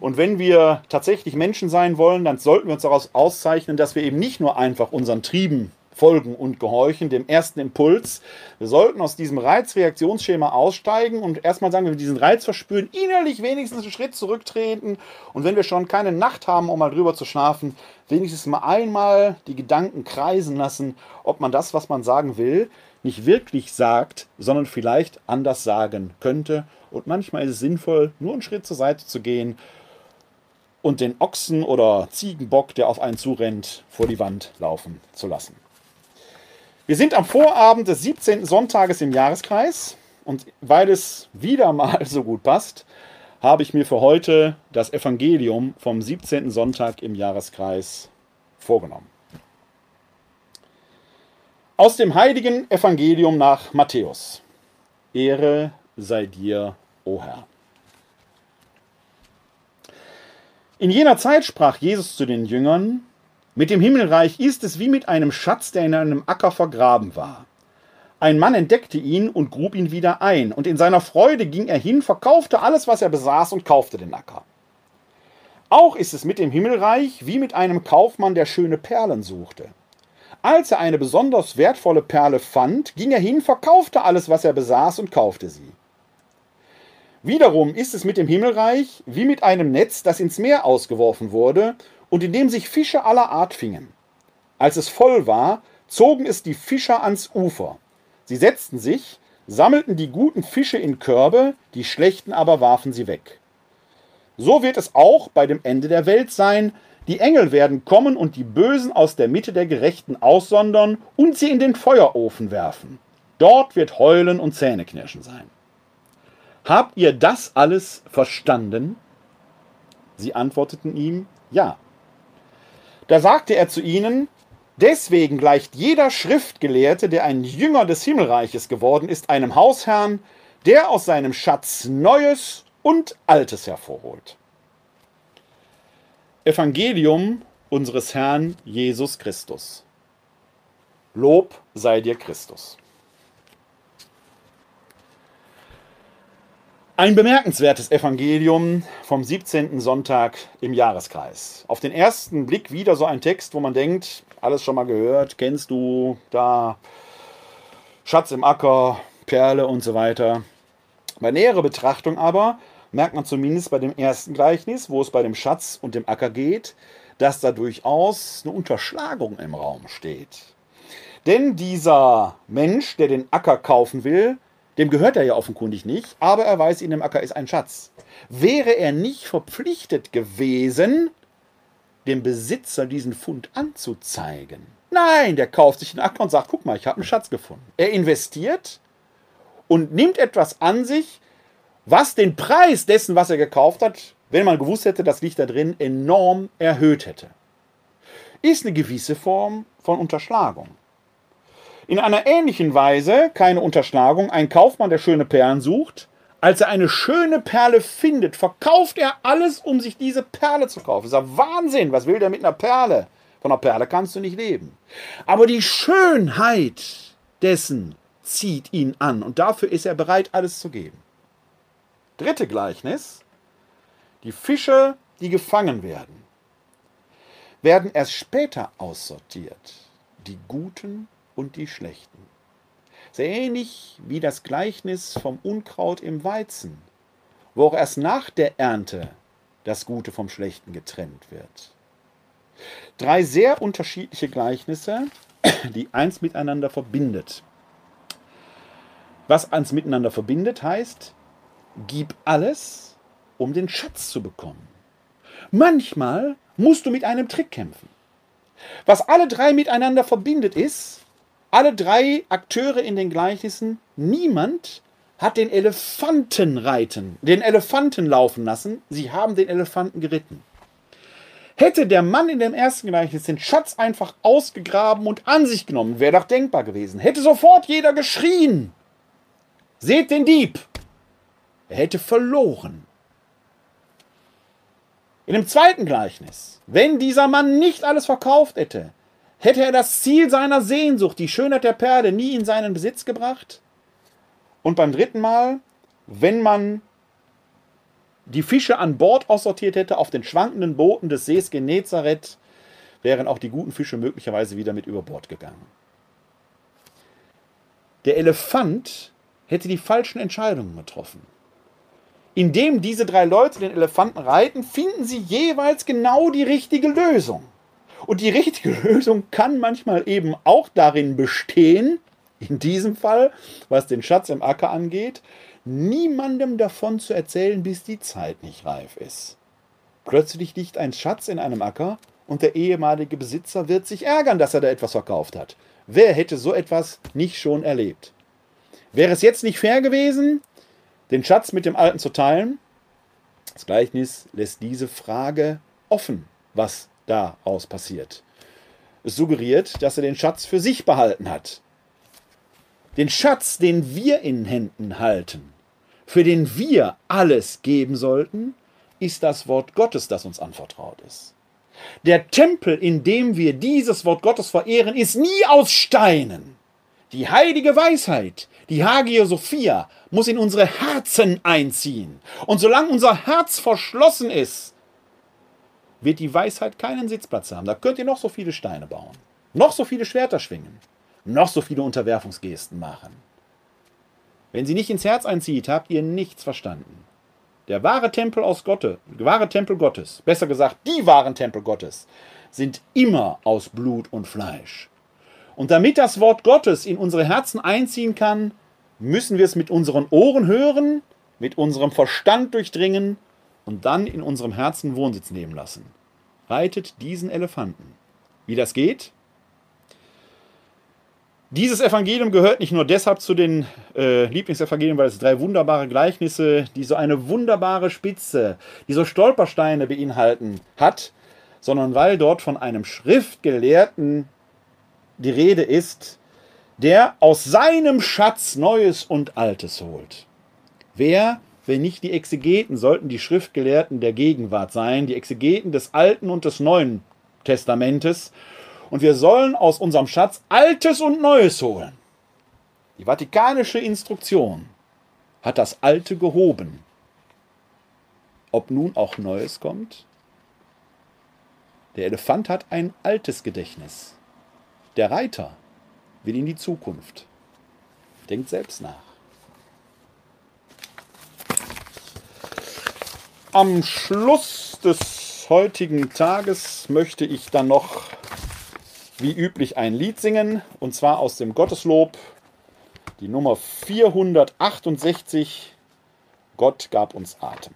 Und wenn wir tatsächlich Menschen sein wollen, dann sollten wir uns daraus auszeichnen, dass wir eben nicht nur einfach unseren Trieben folgen und gehorchen, dem ersten Impuls. Wir sollten aus diesem Reizreaktionsschema aussteigen und erstmal sagen, wenn wir diesen Reiz verspüren, innerlich wenigstens einen Schritt zurücktreten und wenn wir schon keine Nacht haben, um mal drüber zu schlafen, wenigstens mal einmal die Gedanken kreisen lassen, ob man das, was man sagen will, nicht wirklich sagt, sondern vielleicht anders sagen könnte. Und manchmal ist es sinnvoll, nur einen Schritt zur Seite zu gehen und den Ochsen oder Ziegenbock, der auf einen zurennt, vor die Wand laufen zu lassen. Wir sind am Vorabend des 17. Sonntages im Jahreskreis und weil es wieder mal so gut passt, habe ich mir für heute das Evangelium vom 17. Sonntag im Jahreskreis vorgenommen. Aus dem heiligen Evangelium nach Matthäus. Ehre sei dir, o Herr. In jener Zeit sprach Jesus zu den Jüngern, mit dem Himmelreich ist es wie mit einem Schatz, der in einem Acker vergraben war. Ein Mann entdeckte ihn und grub ihn wieder ein, und in seiner Freude ging er hin, verkaufte alles, was er besaß, und kaufte den Acker. Auch ist es mit dem Himmelreich wie mit einem Kaufmann, der schöne Perlen suchte. Als er eine besonders wertvolle Perle fand, ging er hin, verkaufte alles, was er besaß und kaufte sie. Wiederum ist es mit dem Himmelreich wie mit einem Netz, das ins Meer ausgeworfen wurde und in dem sich Fische aller Art fingen. Als es voll war, zogen es die Fischer ans Ufer. Sie setzten sich, sammelten die guten Fische in Körbe, die schlechten aber warfen sie weg. So wird es auch bei dem Ende der Welt sein, die Engel werden kommen und die Bösen aus der Mitte der Gerechten aussondern und sie in den Feuerofen werfen. Dort wird Heulen und Zähneknirschen sein. Habt ihr das alles verstanden? Sie antworteten ihm, ja. Da sagte er zu ihnen, Deswegen gleicht jeder Schriftgelehrte, der ein Jünger des Himmelreiches geworden ist, einem Hausherrn, der aus seinem Schatz Neues und Altes hervorholt. Evangelium unseres Herrn Jesus Christus. Lob sei dir Christus. Ein bemerkenswertes Evangelium vom 17. Sonntag im Jahreskreis. Auf den ersten Blick wieder so ein Text, wo man denkt, alles schon mal gehört, kennst du, da Schatz im Acker, Perle und so weiter. Bei näherer Betrachtung aber merkt man zumindest bei dem ersten Gleichnis, wo es bei dem Schatz und dem Acker geht, dass da durchaus eine Unterschlagung im Raum steht. Denn dieser Mensch, der den Acker kaufen will, dem gehört er ja offenkundig nicht, aber er weiß, in dem Acker ist ein Schatz. Wäre er nicht verpflichtet gewesen, dem Besitzer diesen Fund anzuzeigen? Nein, der kauft sich den Acker und sagt, guck mal, ich habe einen Schatz gefunden. Er investiert und nimmt etwas an sich, was den Preis dessen, was er gekauft hat, wenn man gewusst hätte, das liegt da drin, enorm erhöht hätte. Ist eine gewisse Form von Unterschlagung. In einer ähnlichen Weise, keine Unterschlagung, ein Kaufmann, der schöne Perlen sucht, als er eine schöne Perle findet, verkauft er alles, um sich diese Perle zu kaufen. Das ist ja Wahnsinn. Was will der mit einer Perle? Von einer Perle kannst du nicht leben. Aber die Schönheit dessen zieht ihn an und dafür ist er bereit, alles zu geben. Dritte Gleichnis. Die Fische, die gefangen werden, werden erst später aussortiert. Die Guten und die Schlechten. Sehr ähnlich wie das Gleichnis vom Unkraut im Weizen, wo auch erst nach der Ernte das Gute vom Schlechten getrennt wird. Drei sehr unterschiedliche Gleichnisse, die eins miteinander verbindet. Was eins miteinander verbindet, heißt, gib alles, um den Schatz zu bekommen. Manchmal musst du mit einem Trick kämpfen. Was alle drei miteinander verbindet, ist, alle drei Akteure in den Gleichnissen, niemand hat den Elefanten reiten, den Elefanten laufen lassen, sie haben den Elefanten geritten. Hätte der Mann in dem ersten Gleichnis den Schatz einfach ausgegraben und an sich genommen, wäre doch denkbar gewesen. Hätte sofort jeder geschrien. Seht den Dieb! Er hätte verloren. In dem zweiten Gleichnis, wenn dieser Mann nicht alles verkauft hätte, hätte er das Ziel seiner Sehnsucht, die Schönheit der Perle, nie in seinen Besitz gebracht. Und beim dritten Mal, wenn man die Fische an Bord aussortiert hätte auf den schwankenden Booten des Sees Genezareth, wären auch die guten Fische möglicherweise wieder mit über Bord gegangen. Der Elefant hätte die falschen Entscheidungen getroffen indem diese drei Leute den Elefanten reiten, finden sie jeweils genau die richtige Lösung. Und die richtige Lösung kann manchmal eben auch darin bestehen, in diesem Fall, was den Schatz im Acker angeht, niemandem davon zu erzählen, bis die Zeit nicht reif ist. Plötzlich liegt ein Schatz in einem Acker und der ehemalige Besitzer wird sich ärgern, dass er da etwas verkauft hat. Wer hätte so etwas nicht schon erlebt? Wäre es jetzt nicht fair gewesen, den Schatz mit dem Alten zu teilen? Das Gleichnis lässt diese Frage offen, was daraus passiert. Es suggeriert, dass er den Schatz für sich behalten hat. Den Schatz, den wir in Händen halten, für den wir alles geben sollten, ist das Wort Gottes, das uns anvertraut ist. Der Tempel, in dem wir dieses Wort Gottes verehren, ist nie aus Steinen. Die heilige Weisheit, die Hagia Sophia, muss in unsere Herzen einziehen. Und solange unser Herz verschlossen ist, wird die Weisheit keinen Sitzplatz haben. Da könnt ihr noch so viele Steine bauen, noch so viele Schwerter schwingen, noch so viele Unterwerfungsgesten machen. Wenn sie nicht ins Herz einzieht, habt ihr nichts verstanden. Der wahre Tempel aus Gottes, wahre Tempel Gottes, besser gesagt, die wahren Tempel Gottes, sind immer aus Blut und Fleisch. Und damit das Wort Gottes in unsere Herzen einziehen kann, müssen wir es mit unseren Ohren hören, mit unserem Verstand durchdringen und dann in unserem Herzen Wohnsitz nehmen lassen. Reitet diesen Elefanten. Wie das geht? Dieses Evangelium gehört nicht nur deshalb zu den äh, Lieblingsevangelien, weil es drei wunderbare Gleichnisse, die so eine wunderbare Spitze, die so Stolpersteine beinhalten, hat, sondern weil dort von einem Schriftgelehrten die Rede ist, der aus seinem Schatz Neues und Altes holt. Wer, wenn nicht die Exegeten, sollten die Schriftgelehrten der Gegenwart sein, die Exegeten des Alten und des Neuen Testamentes. Und wir sollen aus unserem Schatz Altes und Neues holen. Die vatikanische Instruktion hat das Alte gehoben. Ob nun auch Neues kommt? Der Elefant hat ein altes Gedächtnis. Der Reiter will in die Zukunft. Denkt selbst nach. Am Schluss des heutigen Tages möchte ich dann noch wie üblich ein Lied singen, und zwar aus dem Gotteslob, die Nummer 468, Gott gab uns Atem.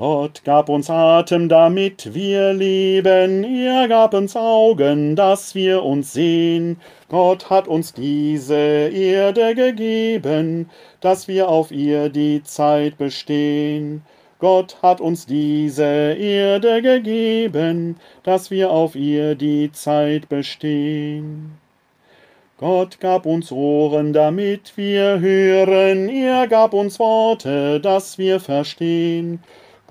Gott gab uns Atem, damit wir leben, er gab uns Augen, dass wir uns sehen. Gott hat uns diese Erde gegeben, dass wir auf ihr die Zeit bestehen. Gott hat uns diese Erde gegeben, dass wir auf ihr die Zeit bestehen. Gott gab uns Ohren, damit wir hören, er gab uns Worte, dass wir verstehen.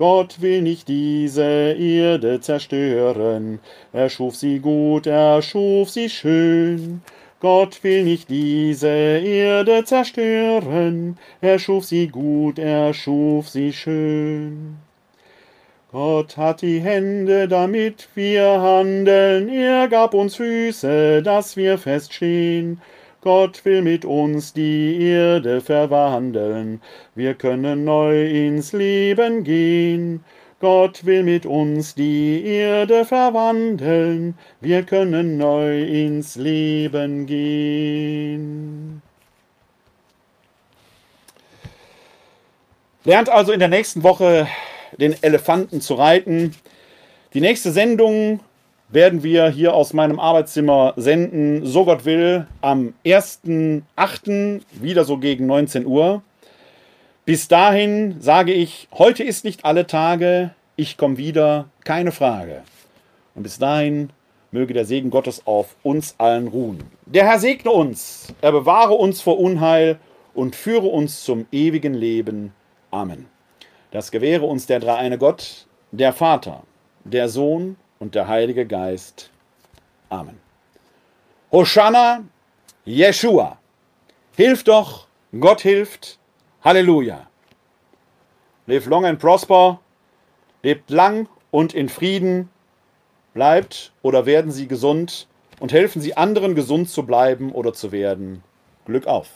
Gott will nicht diese Erde zerstören, er schuf sie gut, er schuf sie schön. Gott will nicht diese Erde zerstören, er schuf sie gut, er schuf sie schön. Gott hat die Hände, damit wir handeln, er gab uns Füße, dass wir feststehen. Gott will mit uns die Erde verwandeln, wir können neu ins Leben gehen. Gott will mit uns die Erde verwandeln, wir können neu ins Leben gehen. Lernt also in der nächsten Woche den Elefanten zu reiten. Die nächste Sendung werden wir hier aus meinem Arbeitszimmer senden, so Gott will, am 1.8. wieder so gegen 19 Uhr. Bis dahin sage ich, heute ist nicht alle Tage, ich komme wieder, keine Frage. Und bis dahin möge der Segen Gottes auf uns allen ruhen. Der Herr segne uns, er bewahre uns vor Unheil und führe uns zum ewigen Leben. Amen. Das gewähre uns der dreieine Gott, der Vater, der Sohn und der Heilige Geist. Amen. Hosanna, Jeshua. Hilf doch, Gott hilft. Halleluja. Live long and prosper. Lebt lang und in Frieden. Bleibt oder werden Sie gesund und helfen Sie anderen gesund zu bleiben oder zu werden. Glück auf.